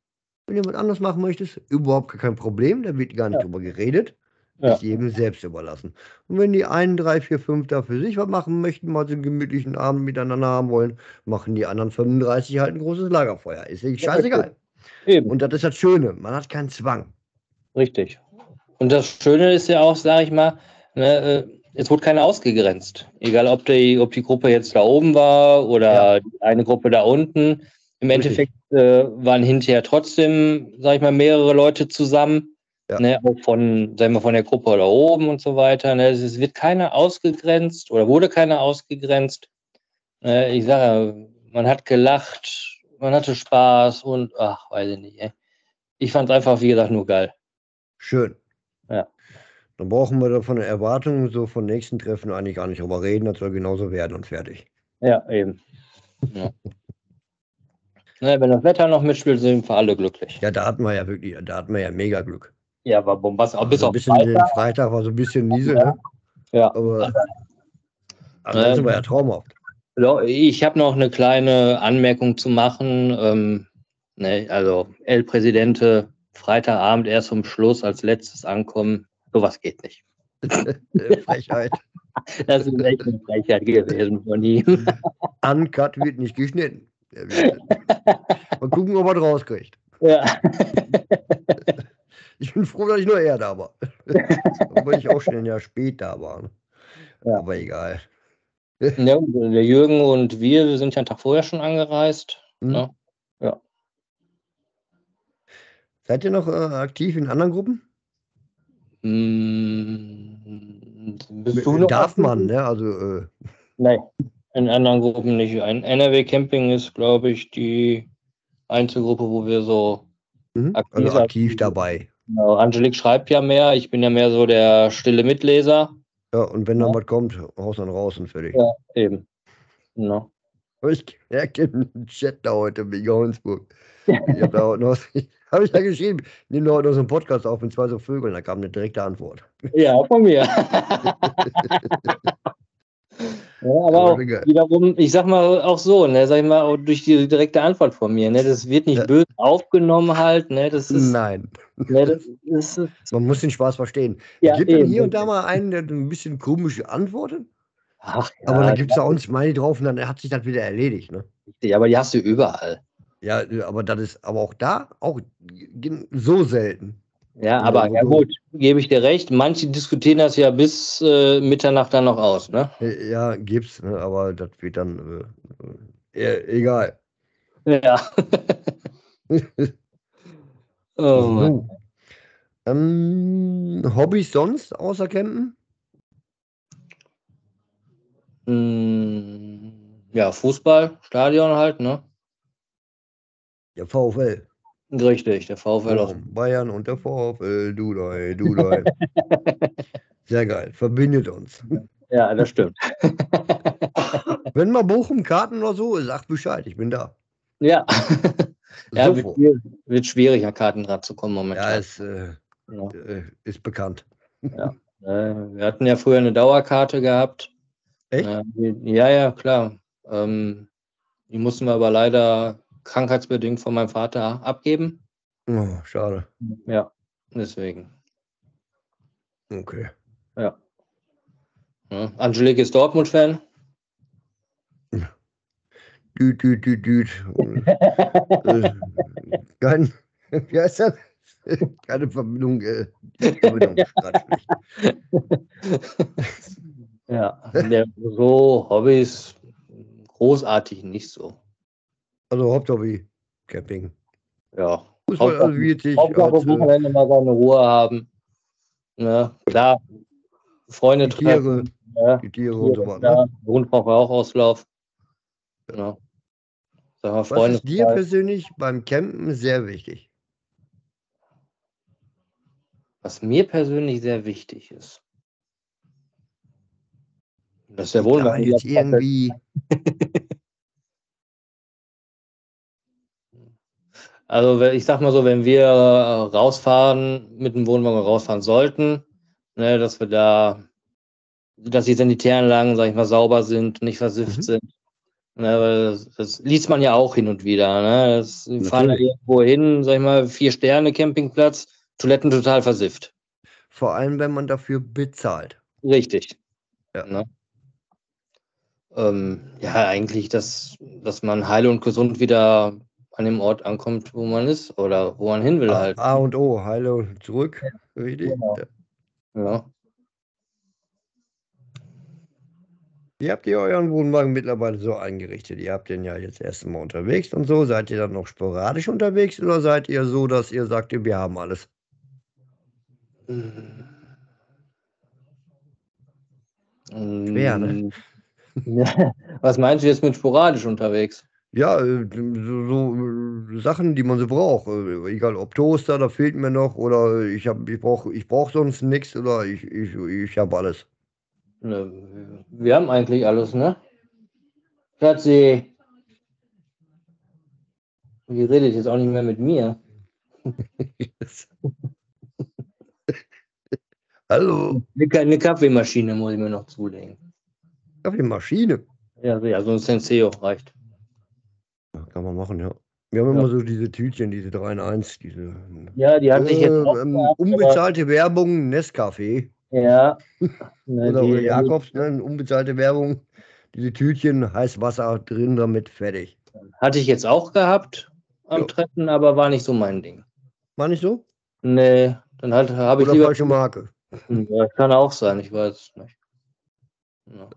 Wenn jemand anders machen möchtest, überhaupt kein Problem, da wird gar nicht Ja. drüber geredet. Ja. Ist jedem selbst überlassen. Und wenn die einen, drei, vier, fünf da für sich was machen möchten, mal so einen gemütlichen Abend miteinander haben wollen, machen die anderen 35 halt ein großes Lagerfeuer. Ist ja scheißegal. eben. Und das ist das Schöne, man hat keinen Zwang. Richtig. Und das Schöne ist ja auch, sage ich mal, ne, äh, es wurde keiner ausgegrenzt. Egal, ob die, ob die Gruppe jetzt da oben war oder eine Gruppe da unten. Im Richtig. Endeffekt äh, waren hinterher trotzdem, sage ich mal, mehrere Leute zusammen. Ja. Ne, auch von, sagen wir, von der Gruppe da oben und so weiter. Ne. Es, es wird keiner ausgegrenzt oder wurde keiner ausgegrenzt. Ne, ich sage, man hat gelacht, man hatte Spaß und ach, weiß ich nicht. Ey. Ich fand es einfach, wie gesagt, nur geil. Schön. Ja. Dann brauchen wir da von den Erwartungen so von nächsten Treffen eigentlich gar nicht drüber reden. Das soll genauso werden und fertig. Ja, eben. Ja. ne, wenn das Wetter noch mitspielt, sind wir alle glücklich. Ja, da hatten wir ja wirklich, da hatten wir ja mega Glück. Ja, war bombastisch. Auch bis Also ein auf bisschen Freitag. den Freitag war so ein bisschen Niesel, ne? Ja. aber ansonsten Ähm, war ja traumhaft. Ja, Ich habe noch eine kleine Anmerkung zu machen. Ähm, ne, also El Presidente, Freitagabend erst zum Schluss als letztes ankommen. Sowas geht nicht. Äh, Frechheit. Das ist echt eine Frechheit gewesen von ihm. Uncut wird nicht geschnitten. Ja, Mal gucken, ob er es rauskriegt. ja. Ich bin froh, dass ich nur er da war. Obwohl ich auch schon ein Jahr spät da war. ne? Ja. Aber egal. ja, der Jürgen und wir, wir sind ja einen Tag vorher schon angereist. Hm? Ja. Seid ihr noch äh, aktiv in anderen Gruppen? Hm, noch Darf man, ne? Also, äh, Nein, in anderen Gruppen nicht. Ein NRW Camping ist, glaube ich, die einzige Gruppe, wo wir so. mhm. Aktiv- also aktiv dabei. Genau, Angelique schreibt ja mehr. Ich bin ja mehr so der stille Mitleser. Ja, und wenn dann Ja. was kommt, haust dann raus und fertig. Ja. Eben. Genau. Ich merke den Chat da heute wegen Holzburg. Ich habe da heute noch, Habe ich ja geschrieben. Nehmen wir heute noch so einen Podcast auf mit zwei so Vögeln. Da kam eine direkte Antwort. Ja, von mir. Ja, aber Aber auch wiederum, ich sag mal auch so, ne, sag ich mal, durch die direkte Antwort von mir, ne, das wird nicht Ja. böse aufgenommen halt, ne, das ist, Nein. ne, das ist, Man muss den Spaß verstehen. ja, gibt eben. hier und da mal einen, der ein bisschen komisch antwortet. Ach, ja, Aber da gibt es ja auch nicht meine drauf und dann hat sich das wieder erledigt. Ne? richtig, aber die hast du überall. Ja, aber das ist aber auch da auch so selten. Ja, aber ja gut, gebe ich dir recht, manche diskutieren das ja bis äh, Mitternacht dann noch aus, ne? Äh, Ja, gibt's, ne? aber das wird dann äh, äh, egal. Ja. oh. So. Ähm, Hobbys sonst außer Campen? Mm, Ja, Fußball, Stadion halt, ne? Ja, VfL. Richtig, der VfL aus. Bayern und der VfL, du da, du da. Sehr geil, verbindet uns. Ja, das stimmt. Wenn mal Bochum Karten oder so, sag Bescheid, ich bin da. Ja. ja wird, wird schwierig, an Karten dran zu kommen Ja, momentan. ist, äh, Ja. äh, ist bekannt. Äh, wir hatten ja früher eine Dauerkarte gehabt. Echt? Äh, ja, ja, klar. Ähm, die mussten wir aber leider krankheitsbedingt von meinem Vater abgeben. Oh, schade. Ja, deswegen. Okay. Ja. Ja. Angelique ist Dortmund-Fan. Düt, düt, düt, düt. äh, kein, wie heißt das? Keine Verbindung. Äh, Verbindung. Ja, so Hobbys großartig nicht so. Also Haupthobby, Camping. Ja, Fußball, also ich Hauptsache als, Wochenende mal seine Ruhe haben. Ne, klar, Freunde die Tiere, treffen. Ja, die Tiere und so weiter. ja, Hund braucht auch Auslauf. Ja. Sag mal, Was Freunde. ist dir persönlich beim Campen sehr wichtig? was mir persönlich sehr wichtig ist. Das ist der Wohnwagen. jetzt wieder komplett- irgendwie, Also ich sag mal so, wenn wir rausfahren, mit dem Wohnwagen rausfahren sollten, ne, dass wir da, dass die Sanitäranlagen, sag ich mal, sauber sind, nicht versifft Mhm. sind. Ne, weil das, das liest man ja auch hin und wieder. Ne? Das, wir fahren da irgendwo hin, sag ich mal, vier Sterne Campingplatz, Toiletten total versifft. vor allem wenn man dafür bezahlt. Richtig. Ja. Ne? Ähm, ja, eigentlich, dass, dass man heil und gesund wieder an dem Ort ankommt, wo man ist oder wo man hin will A, halt. A und O, Heile und zurück. Richtig. Genau. Ja. Wie habt ihr euren Wohnwagen mittlerweile so eingerichtet? Ihr habt den ja jetzt erst mal unterwegs und so. Seid ihr dann noch sporadisch unterwegs oder seid ihr so, dass ihr sagt, wir haben alles? Schwer, ne? Ja, Was meinst du jetzt mit sporadisch unterwegs? Ja, äh, so, äh, Sachen, die man so braucht. Äh, Egal ob Toaster, da fehlt mir noch oder ich hab, ich brauche ich brauch sonst nichts oder ich, ich, ich habe alles. Ne, Wir haben eigentlich alles, ne? Schatzi. Die redet jetzt auch nicht mehr mit mir. Hallo, Eine, Ka- eine Kaffeemaschine muss ich mir noch zulegen. Kaffeemaschine. Ja, ja so ein Senseo reicht. Ja, Kann man machen, ja. Wir haben Ja. immer so diese Tütchen, diese 3 in 1, diese Ja, die jetzt äh, auch ähm, gehabt, unbezahlte Werbung, Nescafé. Ja. Oder, die- oder Jakobs, ne, unbezahlte Werbung. Diese Tütchen, heiß Wasser drin, damit fertig. Hatte ich jetzt auch gehabt am Ja. Treffen, aber war nicht so mein Ding. War nicht so? Nee, dann halt, habe ich Oder lieber. falsche Marke? Ja, kann auch sein, ich weiß es nicht. Ja.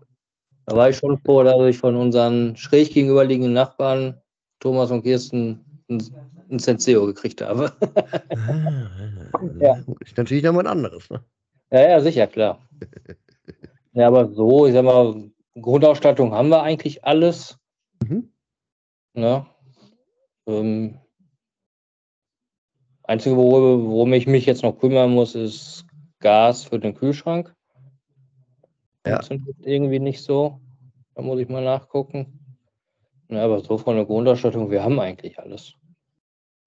Da war ich schon froh, dass ich von unseren schräg gegenüberliegenden Nachbarn, Thomas und Kirsten, ein, ein Senseo gekriegt habe. Ja. Ist natürlich dann was anderes. Ne? ja, ja, sicher, klar. Ja, aber so, ich sag mal, Grundausstattung haben wir eigentlich alles. Mhm. Ne? Ähm, Einzige, worum, worum ich mich jetzt noch kümmern muss, ist Gas für den Kühlschrank. Ja. Funktioniert irgendwie nicht so. Da muss ich mal nachgucken. Ja, aber so von der Grundausstattung, wir haben eigentlich alles.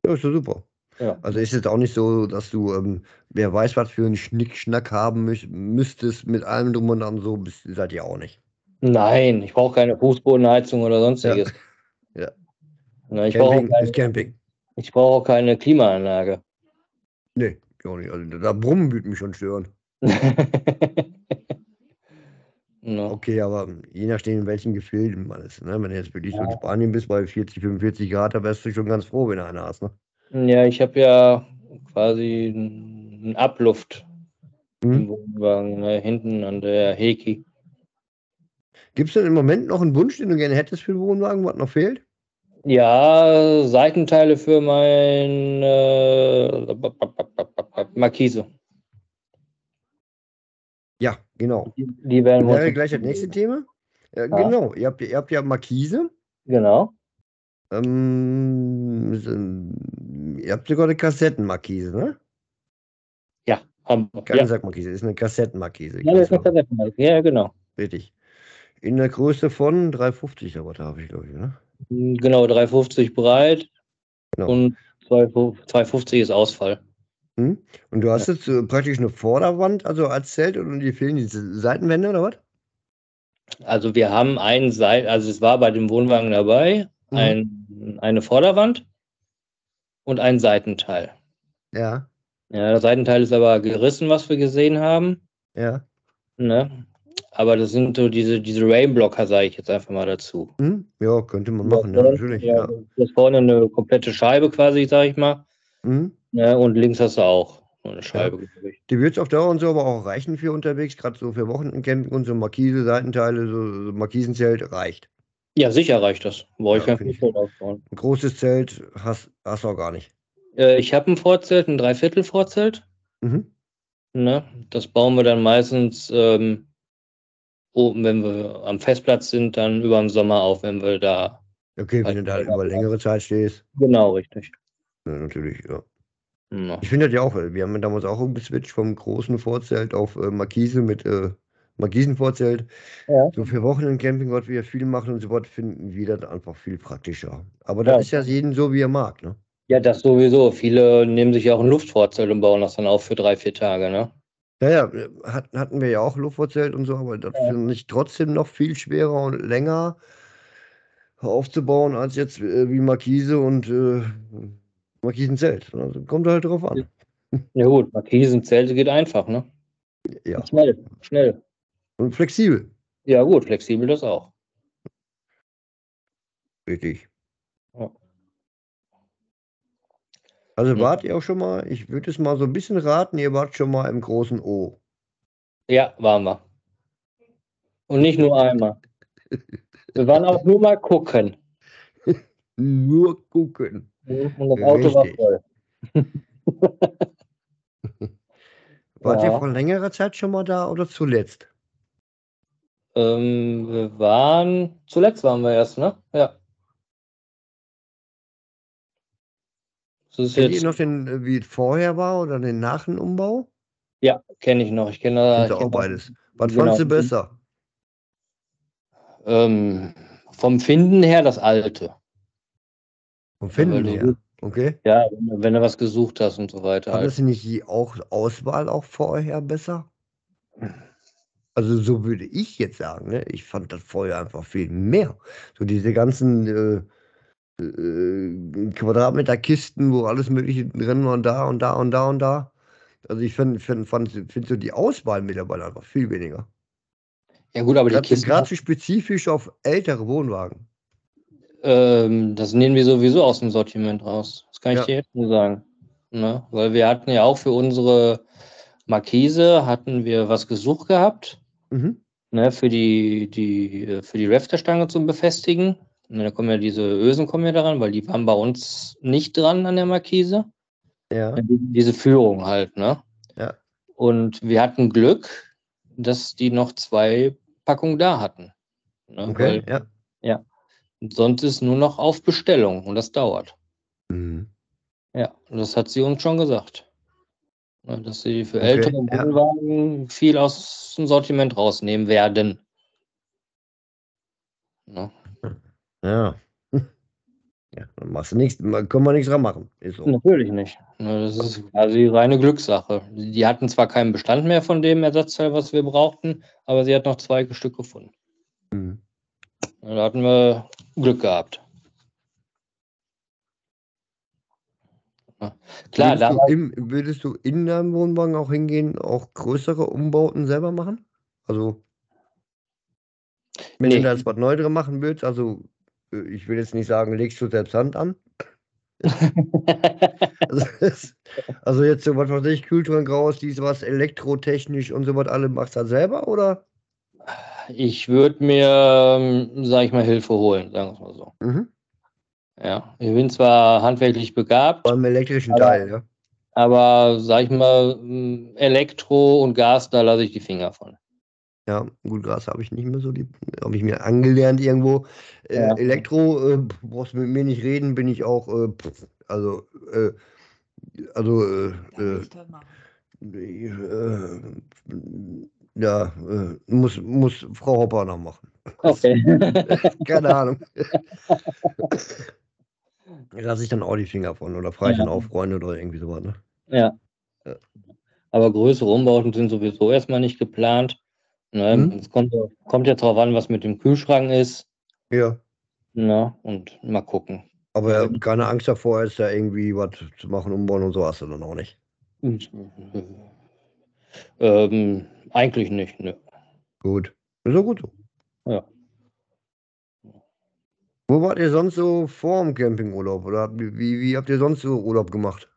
Ja, ist doch super. Ja. Also ist jetzt auch nicht so, dass du, ähm, wer weiß, was für einen Schnickschnack haben müß, müsstest mit allem drum und dran, so bist, seid ihr auch nicht. Nein, ich brauche keine Fußbodenheizung oder sonstiges. Ja. Na, ich Camping keine- ist Camping. ich brauche auch keine Klimaanlage. Nee, auch nicht. Also, da Brummen würde mich schon stören. no. Okay, aber je nachdem, in welchen Gefilden man ist. Ne? Wenn du jetzt wirklich so in Spanien bist, bei 40, 45 Grad, da wärst du schon ganz froh, wenn du eine hast. Ne? Ja, ich habe ja quasi einen Abluft im Hm? Wohnwagen ne, hinten an der Heki. Gibt es denn im Moment noch einen Wunsch, den du gerne hättest für den Wohnwagen, was noch fehlt? Ja, Seitenteile für mein äh, Markise. Ja, genau. Die, die werden wir gleich das nächste Thema. Ja, Ja. Genau, ihr habt, ihr habt ja Markise. Genau. Ähm, so- ihr habt sogar eine Kassettenmarkise, ne? Ja, haben wir. Keine Ja, Sackmarkise, ist eine Kassettenmarkise. ja, das ist eine Kassettenmarke. ja, genau. Richtig. In der Größe von 350, aber da habe ich, glaube ich, ne? Genau, 350 breit Genau. und 250 250 ist Ausfall. Hm? Und du hast jetzt äh, praktisch eine Vorderwand, also als Zelt und dir fehlen diese Seitenwände oder was? Also wir haben einen Seil, also es war bei dem Wohnwagen dabei, Mhm. ein, eine Vorderwand und ein Seitenteil. Ja, Ja, das Seitenteil ist aber gerissen, was wir gesehen haben. ja. Ne? Aber das sind so diese, diese Rainblocker, sage ich jetzt einfach mal dazu. Hm? Ja, könnte man machen, ja, vorne- natürlich. ja, Ja. Das ist vorne eine komplette Scheibe quasi, sage ich mal. Hm? Ne? Und links hast du auch eine Scheibe. ich. Die wird es auf Dauer und so aber auch reichen für unterwegs, gerade so für Wochenendcamping und so Markise, Seitenteile, so, so Markisenzelt reicht. Ja, sicher reicht das. Ich Ja, ich. Aufbauen. Ein großes Zelt hast, hast du auch gar nicht. Äh, ich habe ein Vorzelt, ein Dreiviertel-Vorzelt. Mhm. Ne? Das bauen wir dann meistens ähm, oben, wenn wir am Festplatz sind, dann über den Sommer auf, wenn wir da. Okay, wenn du da über längere Zeit stehst, Genau, richtig. ja, natürlich, ja. Ja. Ich finde das ja auch, wir haben damals auch umgeswitcht vom großen Vorzelt auf äh, Markise mit äh, Markisenvorzelt. Ja. So für Wochenendcamping, was wir viel machen und so was, finden wir das einfach viel praktischer. Aber das Ja. ist ja jeden so, wie er mag, ne? ja, das sowieso. Viele nehmen sich auch ein Luftvorzelt und bauen das dann auf für drei, vier Tage. Ne? Ja, ja, äh, hat, hatten wir ja auch Luftvorzelt und so, aber das Ja. finde ich trotzdem noch viel schwerer und länger aufzubauen als jetzt äh, wie Markise und äh, Markisenzelt. Also kommt halt drauf an. Ja, gut, Markisenzelte geht einfach. Ne? Ja. Schnell, schnell. Und flexibel. Ja, gut, flexibel das auch. Richtig. Ja. Also Ja. wart ihr auch schon mal, ich würde es mal so ein bisschen raten, ihr wart schon mal im großen O. Ja, waren wir. Und nicht nur einmal. Wir waren auch nur mal gucken. Nur gucken. Und das Auto war Richtig. voll. Wart ihr Ja. vor längerer Zeit schon mal da oder zuletzt? Ähm, wir waren, zuletzt waren wir erst, ne? Ja. Das Kennt ihr noch den, wie es vorher war oder den Nachenumbau? ja, kenne ich noch. Ich kenne ich auch kenn- beides. Was genau. fandst du besser? Ähm, vom Finden her das alte. Vom Finden du- her. Okay. Ja, wenn, du- wenn du was gesucht hast und so weiter. Halt. Fandest du nicht die auch Auswahl auch vorher besser? Also so würde ich jetzt sagen, ne? Ich fand das vorher einfach viel mehr. So diese ganzen äh, äh, Quadratmeterkisten, wo alles Mögliche drin war und da und da und da und da. Also ich finde find, fand, find so die Auswahl mittlerweile einfach viel weniger. Ja, gut, aber die Kisten, gerade spezifisch auf ältere Wohnwagen. Ähm, das nehmen wir sowieso aus dem Sortiment raus. Das kann ich Ja. dir jetzt nur sagen. Ne? Weil wir hatten ja auch für unsere Markise hatten wir was gesucht gehabt. Mhm. ne, für die, die, für die Rafterstange zum Befestigen. Und da kommen ja diese Ösen kommen ja daran, weil die waren bei uns nicht dran an der Markise. Ja. Die- Diese Führung halt, ne? Ja. Und wir hatten Glück, dass die noch zwei Packungen da hatten. Ne? Okay. Weil Ja. Sonst ist nur noch auf Bestellung und das dauert. Mhm. Ja, das hat sie uns schon gesagt. Dass sie für Okay, ältere ja. Wohnwagen viel aus dem Sortiment rausnehmen werden. Ne? Ja. Ja, dann machst du nichts, können wir nichts dran machen. So. Natürlich nicht. Ne, Das ist quasi reine Glückssache. Die hatten zwar keinen Bestand mehr von dem Ersatzteil, was wir brauchten, aber sie hat noch zwei Stück gefunden. Mhm. Da hatten wir Glück gehabt. Klar, würdest, du im, würdest du in deinem Wohnwagen auch hingehen, auch größere Umbauten selber machen? Also, wenn Nee. du da jetzt was Neues drin machen willst, also äh, ich will jetzt nicht sagen, legst du selbst Hand an. Also, das- also jetzt so was weiß ich, Kühlschrank raus, dies was elektrotechnisch und so was alle machst du halt selber oder? Ich würde mir, ähm, sag ich mal, Hilfe holen, sagen wir es mal so. Mhm. Ja, ich bin zwar handwerklich begabt, Beim elektrischen Aber- Teil, ja. aber sag ich mal, m, Elektro und Gas, da lasse ich die Finger von. Ja, gut, Gas habe ich nicht mehr so, habe ich mir angelernt irgendwo. Äh, Ja. Elektro, äh, brauchst mit mir nicht reden, bin ich auch, äh, pff, also, äh, also, äh, Ja, äh, muss, muss Frau Hopper noch machen. Okay. Keine Ahnung. Lasse ich dann auch die Finger von oder frage ich Ja. dann auch Freunde oder irgendwie sowas. Ne? Ja. Ja. Aber größere Umbauten sind sowieso erstmal nicht geplant. Ne? Mhm. Es kommt, kommt jetzt darauf an, was mit dem Kühlschrank ist. Ja, Ne? Und mal gucken. aber keine Angst davor, ist da irgendwie was zu machen, umbauen und so hast du dann auch nicht. Ähm, eigentlich nicht, ne. Gut. Ist doch gut so. Ja. Wo wart ihr sonst so vor dem Campingurlaub? Oder wie, wie habt ihr sonst so Urlaub gemacht?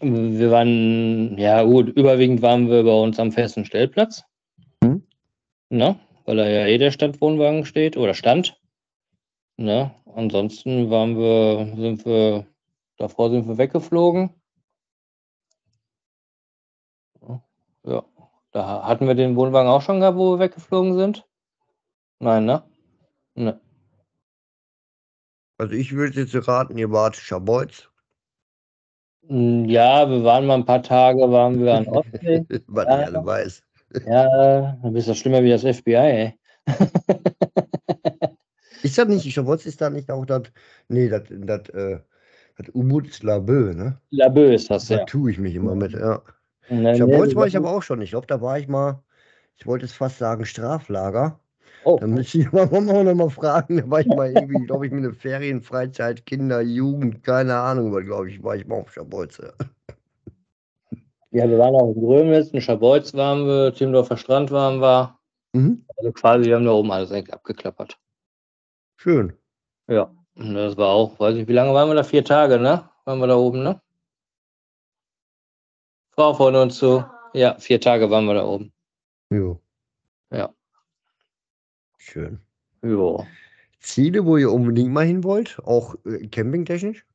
Wir waren, ja gut, überwiegend waren wir bei uns am festen Stellplatz. Mhm. Ne? Weil da ja eh der Standwohnwagen steht oder stand. Ne? Ansonsten waren wir, sind wir, davor sind wir weggeflogen. Ja, da hatten wir den Wohnwagen auch schon gehabt, wo wir weggeflogen sind. Nein, ne? Ne. Also ich würde jetzt raten, ihr wart Schabolz. Mm, Ja, wir waren mal ein paar Tage, waren wir an Ostsee. Was Ja. ich alle weiß. Ja, dann bist du schlimmer wie das FBI, ey. Ist das nicht, Schabolz ist da nicht auch das, nee, das, das, äh, das U-Boot Labö, ne? Labö ist das, Da ja. tue ich mich immer mit, ja. Ne, Schabolz nee, war ich aber auch schon. Ich glaube, da war ich mal, ich wollte es fast sagen, Straflager. Oh, Da müsste ich mal, mal, noch mal fragen. Da war ich mal irgendwie, glaube ich, mit einer Ferien, Freizeit, Kinder, Jugend, keine Ahnung, aber glaube ich, war ich mal auf Schabolz. Ja. wir waren auch in Grömitz, in Schabolz waren wir, Timmendorfer Strand waren wir. Mhm. Also quasi, wir haben da oben alles eigentlich abgeklappert. Schön. Ja, und das war auch, weiß ich, wie lange waren wir da? Vier Tage, ne? Waren wir da oben, ne? Frau von uns so. Ja, vier Tage waren wir da oben. Jo. Ja. Schön. Jo. Ziele, wo ihr unbedingt mal hin wollt, auch äh, campingtechnisch?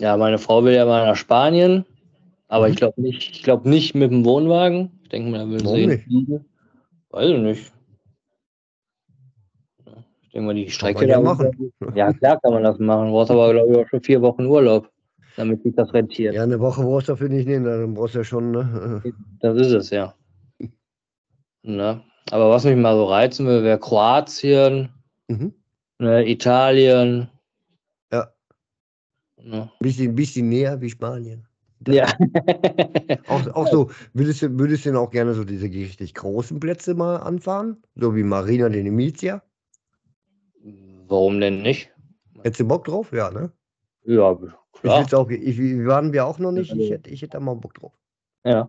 Ja, meine Frau will ja mal nach Spanien, aber Mhm. ich glaube nicht, ich glaube nicht mit dem Wohnwagen. Ich denke mal, da will Warum sie nicht? Weiß ich nicht. Ich denke mal, die Strecke man ja da machen. Ja, klar kann man das machen. Du brauchst aber, glaube ich, auch schon vier Wochen Urlaub, damit sich das rentiert. Ja, eine Woche brauchst du dafür nicht nehmen, dann brauchst du ja schon, ne? Das ist es, ja. Ne? Aber was mich mal so reizen will, wäre Kroatien, Mhm. ne, Italien. Ja. Ne? Bisschen, bisschen näher wie Spanien. Ja. Auch, auch so, würdest du, würdest du denn auch gerne so diese richtig großen Plätze mal anfahren? So wie Marina de Nemizia? Warum denn nicht? Hättest du Bock drauf? Ja, ne? Ja, Ich klar. will's auch, ich, waren wir auch noch nicht. Ich hätte, ich hätte da mal Bock drauf. Ja.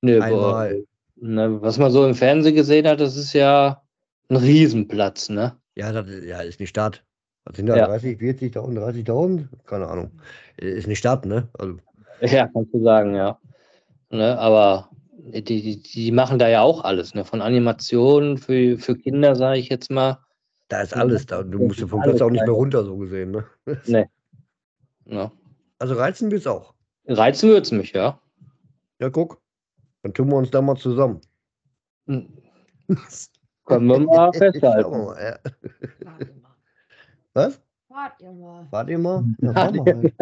Nee, Einmal. aber, ne, was man so im Fernsehen gesehen hat, das ist ja ein Riesenplatz, ne? Ja, das ja, ist eine Stadt. Was sind da Ja. 30, 40.000, 30.000? Keine Ahnung. Ist eine Stadt, ne? Also, Ja, kannst du sagen, ja. Ne, aber die, die, die machen da ja auch alles, ne? Von Animationen für, für Kinder, sage ich jetzt mal. Da ist Ja, alles da. Du musst ja vom Platz auch nicht mehr runter, so gesehen, ne? Ne? Also reizen wir es auch. Reizen würde es mich, ja. Ja, guck. Dann tun wir uns da mal zusammen. Hm, Können wir mal festhalten. mal, ja. Mal. Was? Wart ihr mal. Wart ihr mal? Ja, fahren wir halt.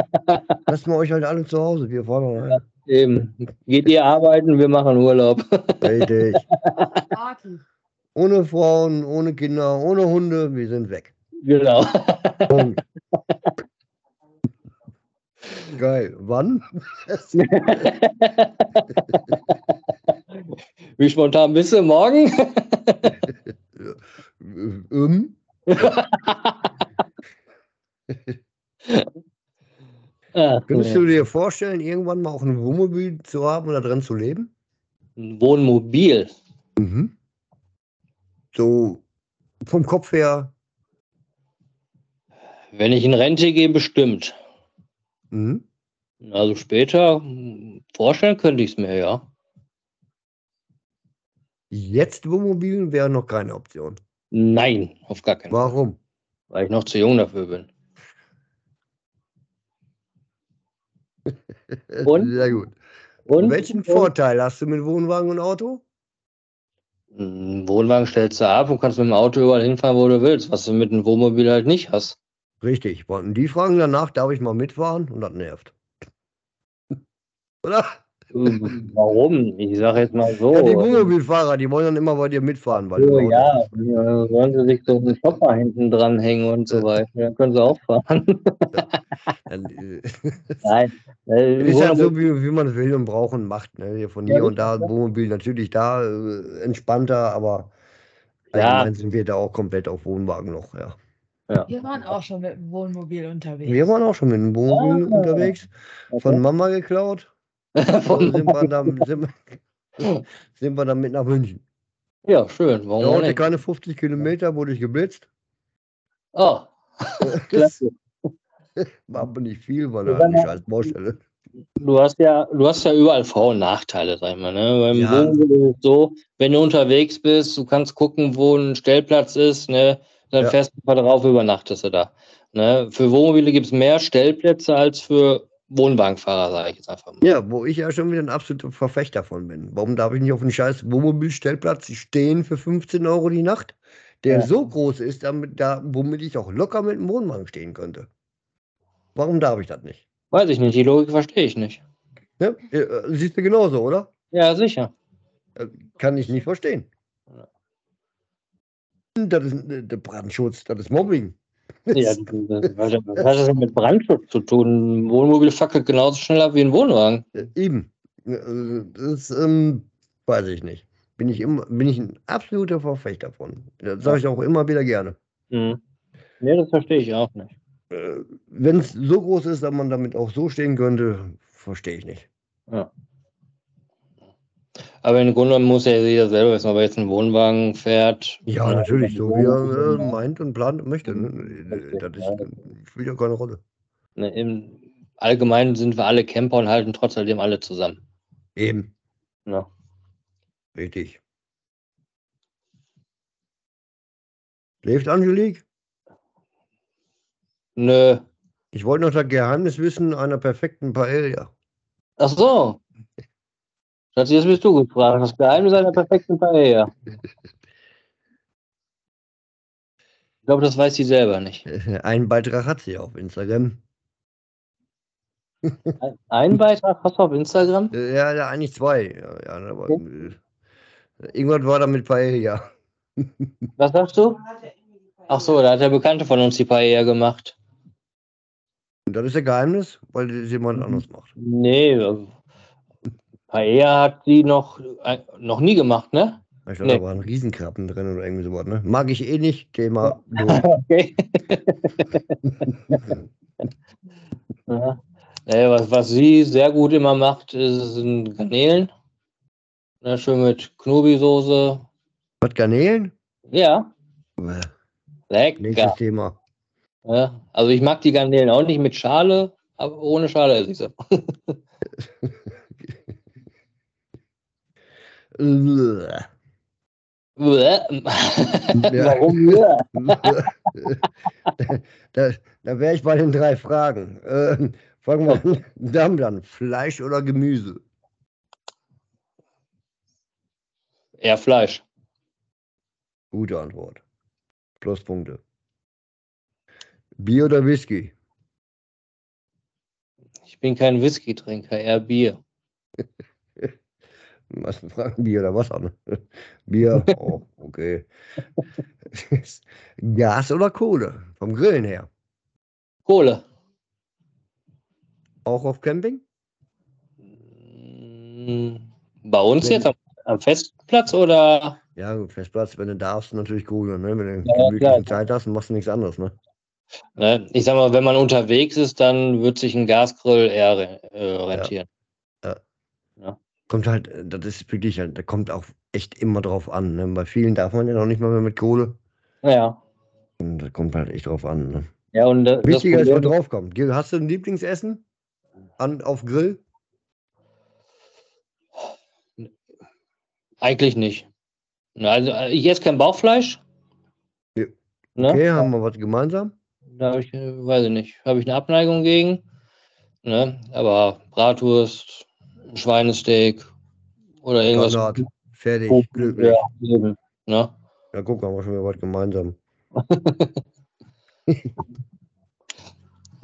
Lassen wir euch halt alle zu Hause. Wir fahren dann halt. Eben. Geht ihr arbeiten, wir machen Urlaub. Richtig. Party. Ohne Frauen, ohne Kinder, ohne Hunde, wir sind weg. Genau. Punkt. Geil. Wann? Wie spontan bist du morgen? ähm, Ah, könntest du dir vorstellen, irgendwann mal auch ein Wohnmobil zu haben oder drin zu leben? Ein Wohnmobil. Mhm. So vom Kopf her. Wenn ich in Rente gehe, bestimmt. Mhm. Also später vorstellen könnte ich es mir, ja. Jetzt Wohnmobil wäre noch keine Option. Nein, auf gar keinen Fall. Warum? Weil ich noch zu jung dafür bin. Und? Sehr gut. Und Welchen Vorteil hast du mit Wohnwagen und Auto? Wohnwagen stellst du ab und kannst mit dem Auto überall hinfahren, wo du willst, was du mit einem Wohnmobil halt nicht hast. Richtig. Und die fragen danach, darf ich mal mitfahren? Und das nervt. Oder? Warum? Ich sage jetzt mal so. Ja, die Wohnmobilfahrer, die wollen dann immer bei dir mitfahren. Weil Oh, ja, hast. äh, wollen sie sich so einen Shopper hinten dranhängen und so weiter. Dann können sie auch fahren. Dann, äh, Nein. Äh, ist halt so, wie, wie man es will und braucht und macht. Ne? Hier Von Ja, hier und das da, Wohnmobil natürlich da, äh, entspannter, aber Ja. sind wir da auch komplett auf Wohnwagen noch. Ja. Wir waren auch schon mit dem Wohnmobil unterwegs. Wir waren auch schon mit dem Wohnmobil Ah, unterwegs, von Mama geklaut. Von- sind, wir dann, sind, sind wir dann mit nach München. ja, schön. Warum Dauerte nicht? keine 50 Kilometer, wurde ich geblitzt. Oh, klasse. War aber nicht viel, weil er halt nicht als Baustelle. Du hast ja, du hast ja überall Vor- und Nachteile, sag ich mal. Ne? Beim Ja. So, wenn du unterwegs bist, du kannst gucken, wo ein Stellplatz ist, ne? Dann Ja. fährst du mal drauf, übernachtest du da. Ne? Für Wohnmobile gibt es mehr Stellplätze als für Wohnwagenfahrer, sage ich jetzt einfach mal. Ja, wo ich ja schon wieder ein absoluter Verfechter von bin. Warum darf ich nicht auf einen scheiß Wohnmobilstellplatz stehen für 15 Euro die Nacht, der Ja. so groß ist, damit, da, womit ich auch locker mit dem Wohnwagen stehen könnte? Warum darf ich das nicht? Weiß ich nicht, die Logik verstehe ich nicht. Ne? Äh, Siehst du genauso, oder? Ja, sicher. Kann ich nicht verstehen. Ja. Das ist äh, der Brandschutz, das ist Mobbing. Ja, was hat das mit Brandschutz zu tun? Ein Wohnmobil fackelt genauso schnell ab wie ein Wohnwagen. Äh, Eben. Äh, Das ähm, weiß ich nicht. Bin ich, immer, bin ich ein absoluter Verfechter von. Das sage ich auch immer wieder gerne. Hm. Nee, das verstehe ich auch nicht. Wenn es so groß ist, dass man damit auch so stehen könnte, verstehe ich nicht. Aber im Grunde muss ja jeder selber wissen, ob er jetzt einen Wohnwagen fährt. Ja, oder natürlich, so wie er Ja. äh, meint und plant und möchte. Ne? Das ist, spielt ja keine Rolle. Ne, Im Allgemeinen sind wir alle Camper und halten trotzdem alle zusammen. Eben, Ne? richtig. Lebt Angelique? Nö. Ich wollte noch das Geheimnis wissen einer perfekten Paella. Ach so. Schatzi, jetzt bist du gefragt. Das Geheimnis einer perfekten Paella. Ich glaube, das weiß sie selber nicht. Einen Beitrag hat sie auf Instagram. Ein- Einen Beitrag hast du auf Instagram? Äh, Ja, ja eigentlich zwei. Ja, ja, aber, äh, irgendwas war da mit Paella. Was sagst du? Ach so, da hat der Bekannte von uns die Paella gemacht. Und das ist der Geheimnis, weil das jemand Mhm. anders macht. Nee, äh, Paella hat sie noch, äh, noch nie gemacht, ne? Ich glaube, Nee. da waren Riesenkrabben drin oder irgendwie sowas. Ne? Mag ich eh nicht. Thema. Okay. Ja. Nee, was, was sie sehr gut immer macht, sind Garnelen. Ne, schön mit Knobi-Soße. Was Garnelen? Ja, Bäh, lecker. Nächstes Thema. Ja, also ich mag die Garnelen auch nicht mit Schale, aber ohne Schale esse ich sie. Warum? Da da wäre ich bei den drei Fragen. Ähm, fangen wir an. Dann, dann Fleisch oder Gemüse? Eher Fleisch. Gute Antwort. Pluspunkte. Bier oder Whisky? Ich bin kein Whisky-Trinker, eher Bier. Meisten fragen Bier oder Wasser. Ne? Bier, oh, okay. Gas oder Kohle? Vom Grillen her. Kohle. Auch auf Camping? Bei uns jetzt am, am Festplatz oder? Ja, gut, Festplatz, wenn du darfst, natürlich Kohle. Ne? Wenn du Ja, klar. Zeit hast, machst du nichts anderes. Ne? Ne? Ich sag mal, wenn man unterwegs ist, dann wird sich ein Gasgrill eher äh, rentieren. Kommt halt, äh, das ist wirklich, halt, da kommt auch echt immer drauf an. Ne? Bei vielen darf man ja noch nicht mal mehr mit Kohle. Ja. Und das kommt halt echt drauf an. Ne? Ja, und äh, das Wichtiger ist, was Problem- draufkommt. Gil, Hast du ein Lieblingsessen an, auf Grill? eigentlich nicht. Also, äh, ich esse kein Bauchfleisch. Ja. Ne? Okay, haben wir was gemeinsam? Da habe ich, weiß ich nicht, habe ich eine Abneigung gegen. Ne? Aber Bratwurst, Schweinesteak oder irgendwas. Standard, fertig, Kuchen, glücklich. Ja, eben, ne? Ja, guck, haben wir schon wieder was gemeinsam.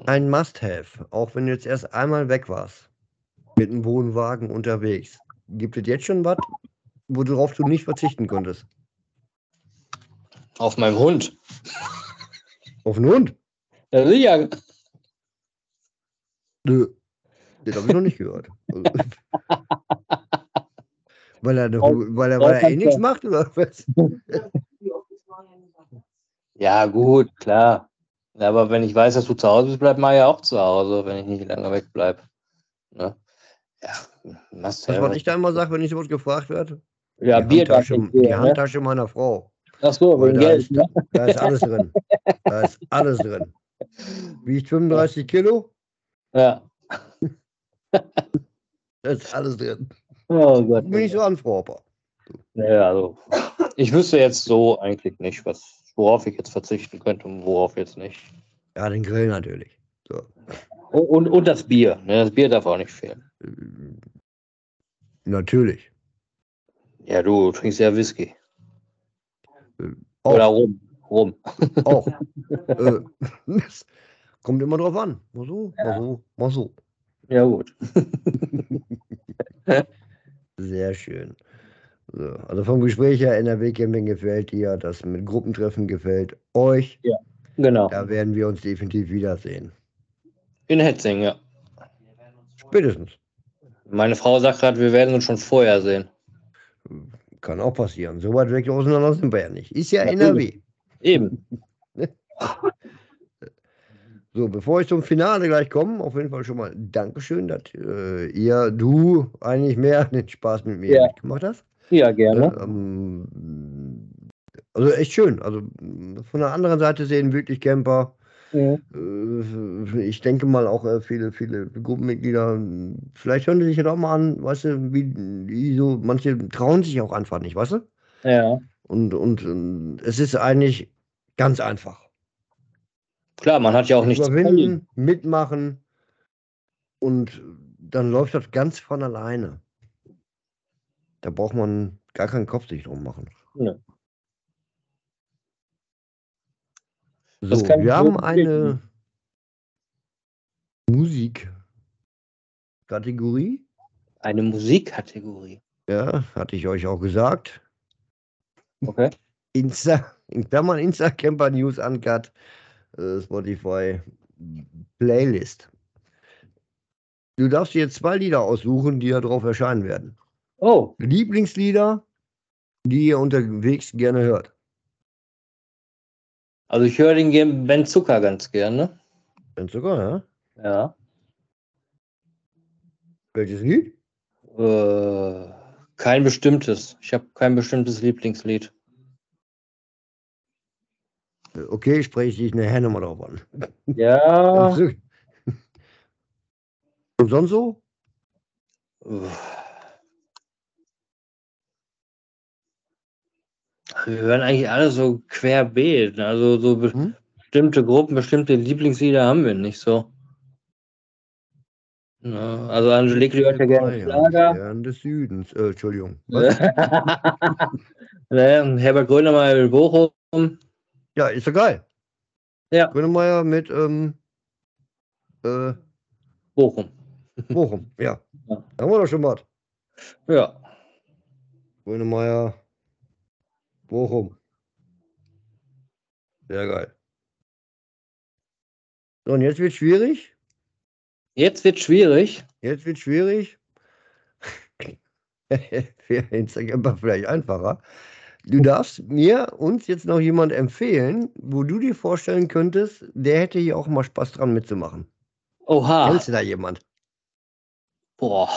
Ein Must-Have, auch wenn du jetzt erst einmal weg warst, mit einem Wohnwagen unterwegs. Gibt es jetzt schon was, worauf du nicht verzichten konntest? Auf meinem Hund. Auf einen Hund? Ja, sicher. Nö. Den habe ich noch nicht gehört. weil, er weil, er, weil er eh nichts macht, oder was? Ja, gut, klar. Aber wenn ich weiß, dass du zu Hause bist, bleib mal ja auch zu Hause, wenn ich nicht lange wegbleibe. Ne? Ja, Das, was ich da immer sage, wenn ich sowas gefragt werde? ja, die, Handtasche, die ne? Handtasche meiner Frau. Ach so, Weil wegen Geld, ist, ne? da ist alles drin. Da ist alles drin. Wiegt 35 Kilo, Ja. da ist alles drin. Oh Gott. Bin ich so an, Frau Hopper. Ja, also, ich wüsste jetzt so eigentlich nicht, was, worauf ich jetzt verzichten könnte und worauf jetzt nicht. Ja, den Grill natürlich. So. Und, und, und das Bier. Ne? Das Bier darf auch nicht fehlen. Äh, Natürlich. Ja, du trinkst ja Whisky. Auch. Oder Rum. Rum. Auch. äh, das kommt immer drauf an. Mal so, mal so, mal so. Ja, gut. Sehr schön. So, also vom Gespräch her, NRW-Camping gefällt dir, das mit Gruppentreffen gefällt euch. Genau. Da werden wir uns definitiv wiedersehen. In Hetzing, ja. Spätestens. Meine Frau sagt gerade, wir werden uns schon vorher sehen. Kann auch passieren. So weit weg auseinander sind wir ja nicht. Ist ja Natürlich. NRW. Eben. So, bevor ich zum Finale gleich komme, auf jeden Fall schon mal Dankeschön, dass äh, ihr, du eigentlich mehr den Spaß mit mir Ja. mitgemacht hast. Ja, gerne. Ne? Ähm, also echt schön. Also von der anderen Seite sehen wirklich Camper. Mhm. Äh, ich denke mal auch äh, viele, viele Gruppenmitglieder. Vielleicht hören die sich ja auch mal an, weißt du, wie die so, manche trauen sich auch einfach nicht, weißt du? Ja. Und, und ähm, es ist eigentlich ganz einfach. Klar, man hat ja auch nichts. Überwinden, mitmachen und dann läuft das ganz von alleine. Da braucht man gar keinen Kopf sich drum machen. Nö. So, wir haben eine Musikkategorie. Eine Musikkategorie. Ja, hatte ich euch auch gesagt. Okay. Insta, in Klammern Insta Camper News Uncut, Spotify Playlist. Du darfst dir jetzt zwei Lieder aussuchen, die da drauf erscheinen werden. Oh, Lieblingslieder, die ihr unterwegs gerne hört. also ich höre den Ben Zucker ganz gerne. Wenn sogar, ja? Ja. Welches Lied? Äh, kein bestimmtes. Ich habe kein bestimmtes Lieblingslied. Okay, spreche ich dich nachher nochmal drauf an. Ja. Und sonst so? Wir hören eigentlich alle so querbeet. Also so be Hm? bestimmte Gruppen, bestimmte Lieblingslieder haben wir nicht so. Ja, also Angelique, die hört ja gerne Schlager. Stern des Südens. Äh, Entschuldigung. Was? ne, Herbert Grönemeyer in Bochum. Ja, ist doch geil. Ja. Grönemeyer mit ähm, äh, Bochum. Bochum. Ja. Ja. Da haben wir doch schon was. Ja. Grönemeyer, Bochum. Sehr geil. So, und jetzt wird schwierig. Jetzt wird schwierig. Jetzt wird schwierig. Für Instagram vielleicht einfacher. Du darfst mir, uns jetzt noch jemand empfehlen, wo du dir vorstellen könntest, der hätte hier auch mal Spaß dran mitzumachen. Oha. Kennst du da jemand? Boah.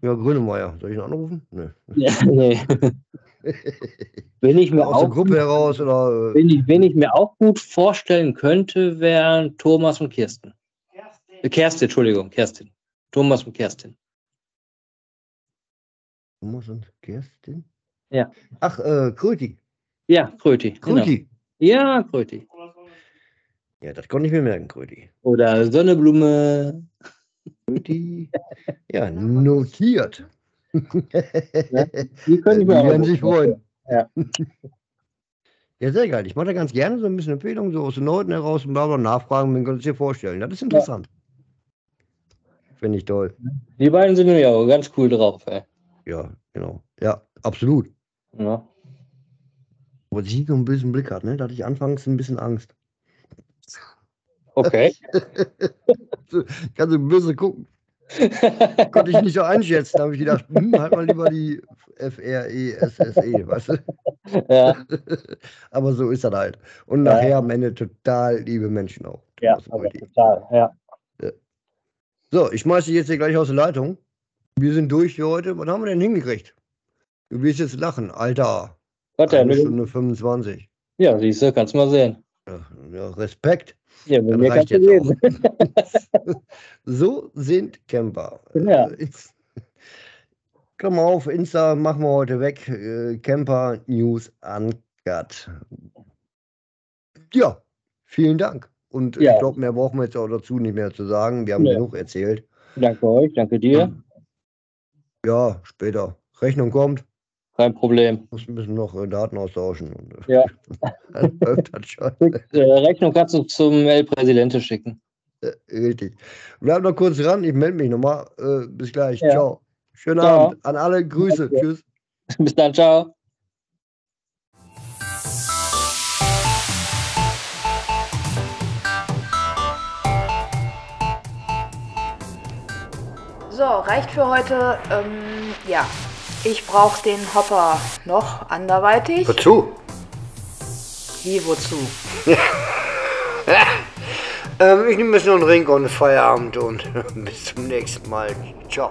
Ja, Grünemeier. Soll ich ihn anrufen? Nee. Ja, nee. wenn ich mir Aus auch der Gruppe heraus oder. äh, wenn ich, wenn ich mir auch gut vorstellen könnte, wären Thomas und Kirsten. Äh, Kerstin, Entschuldigung, Kerstin. Thomas und Kerstin. Thomas und Kerstin? Ja. Ach, äh, Kröti. Ja, Kröti. Genau. Kröti. Ja, Kröti. Ja, das konnte ich mir merken, Kröti. Oder Sonneblume. Kröti. Ja, notiert. Die können Die werden sich freuen. Ja. Ja, sehr geil. Ich mache da ganz gerne so ein bisschen Empfehlungen, so aus den Noten heraus und bla bla nachfragen, man kann es dir vorstellen. Das ist interessant. Finde ich toll. Die beiden sind nämlich auch ganz cool drauf, ey. Ja, genau. Ja, absolut. Ja. Aber sie so einen bösen Blick hat, ne? Da hatte ich anfangs ein bisschen Angst. Okay. Kannst du böse gucken. Konnte ich nicht so einschätzen. Da habe ich gedacht, hm, halt mal lieber die F-R-E-S-S-E, weißt du? ja, Aber so ist das halt. Und Ja. nachher am Ende total liebe Menschen auch. ja, Röti. total, ja. So, ich schmeiße jetzt hier gleich aus der Leitung. Wir sind durch für heute. Was haben wir denn hingekriegt? Du wirst jetzt lachen. Alter, Warte, eine ja, Stunde 25. ja, siehst du, kannst mal sehen. Ja, ja, Respekt. Ja, mit mir reicht kannst du jetzt reden. so sind Camper. Ja. Äh, Komm mal auf, Insta machen wir heute weg. Äh, Camper News Uncut. Ja, vielen Dank. Und Ja. ich glaube, mehr brauchen wir jetzt auch dazu nicht mehr zu sagen. Wir haben Nee. genug erzählt. Danke euch, danke dir. Ja, später. Rechnung kommt. Kein Problem. Muss ein bisschen noch äh, Daten austauschen. Äh, Ja. dann läuft das schon. Äh, Rechnung kannst du zum El Presidente schicken. Richtig. Bleib noch kurz dran, ich melde mich nochmal. Bis gleich. Ja. Ciao. Schönen Ciao. Abend. An alle Grüße. Danke. Tschüss. Bis dann, ciao. So, reicht für heute. Ähm, ja, ich brauche den Hopper noch anderweitig. Wozu? Wie, wozu? Ähm, ich nehme jetzt noch einen Ring und Feierabend und bis zum nächsten Mal. Ciao.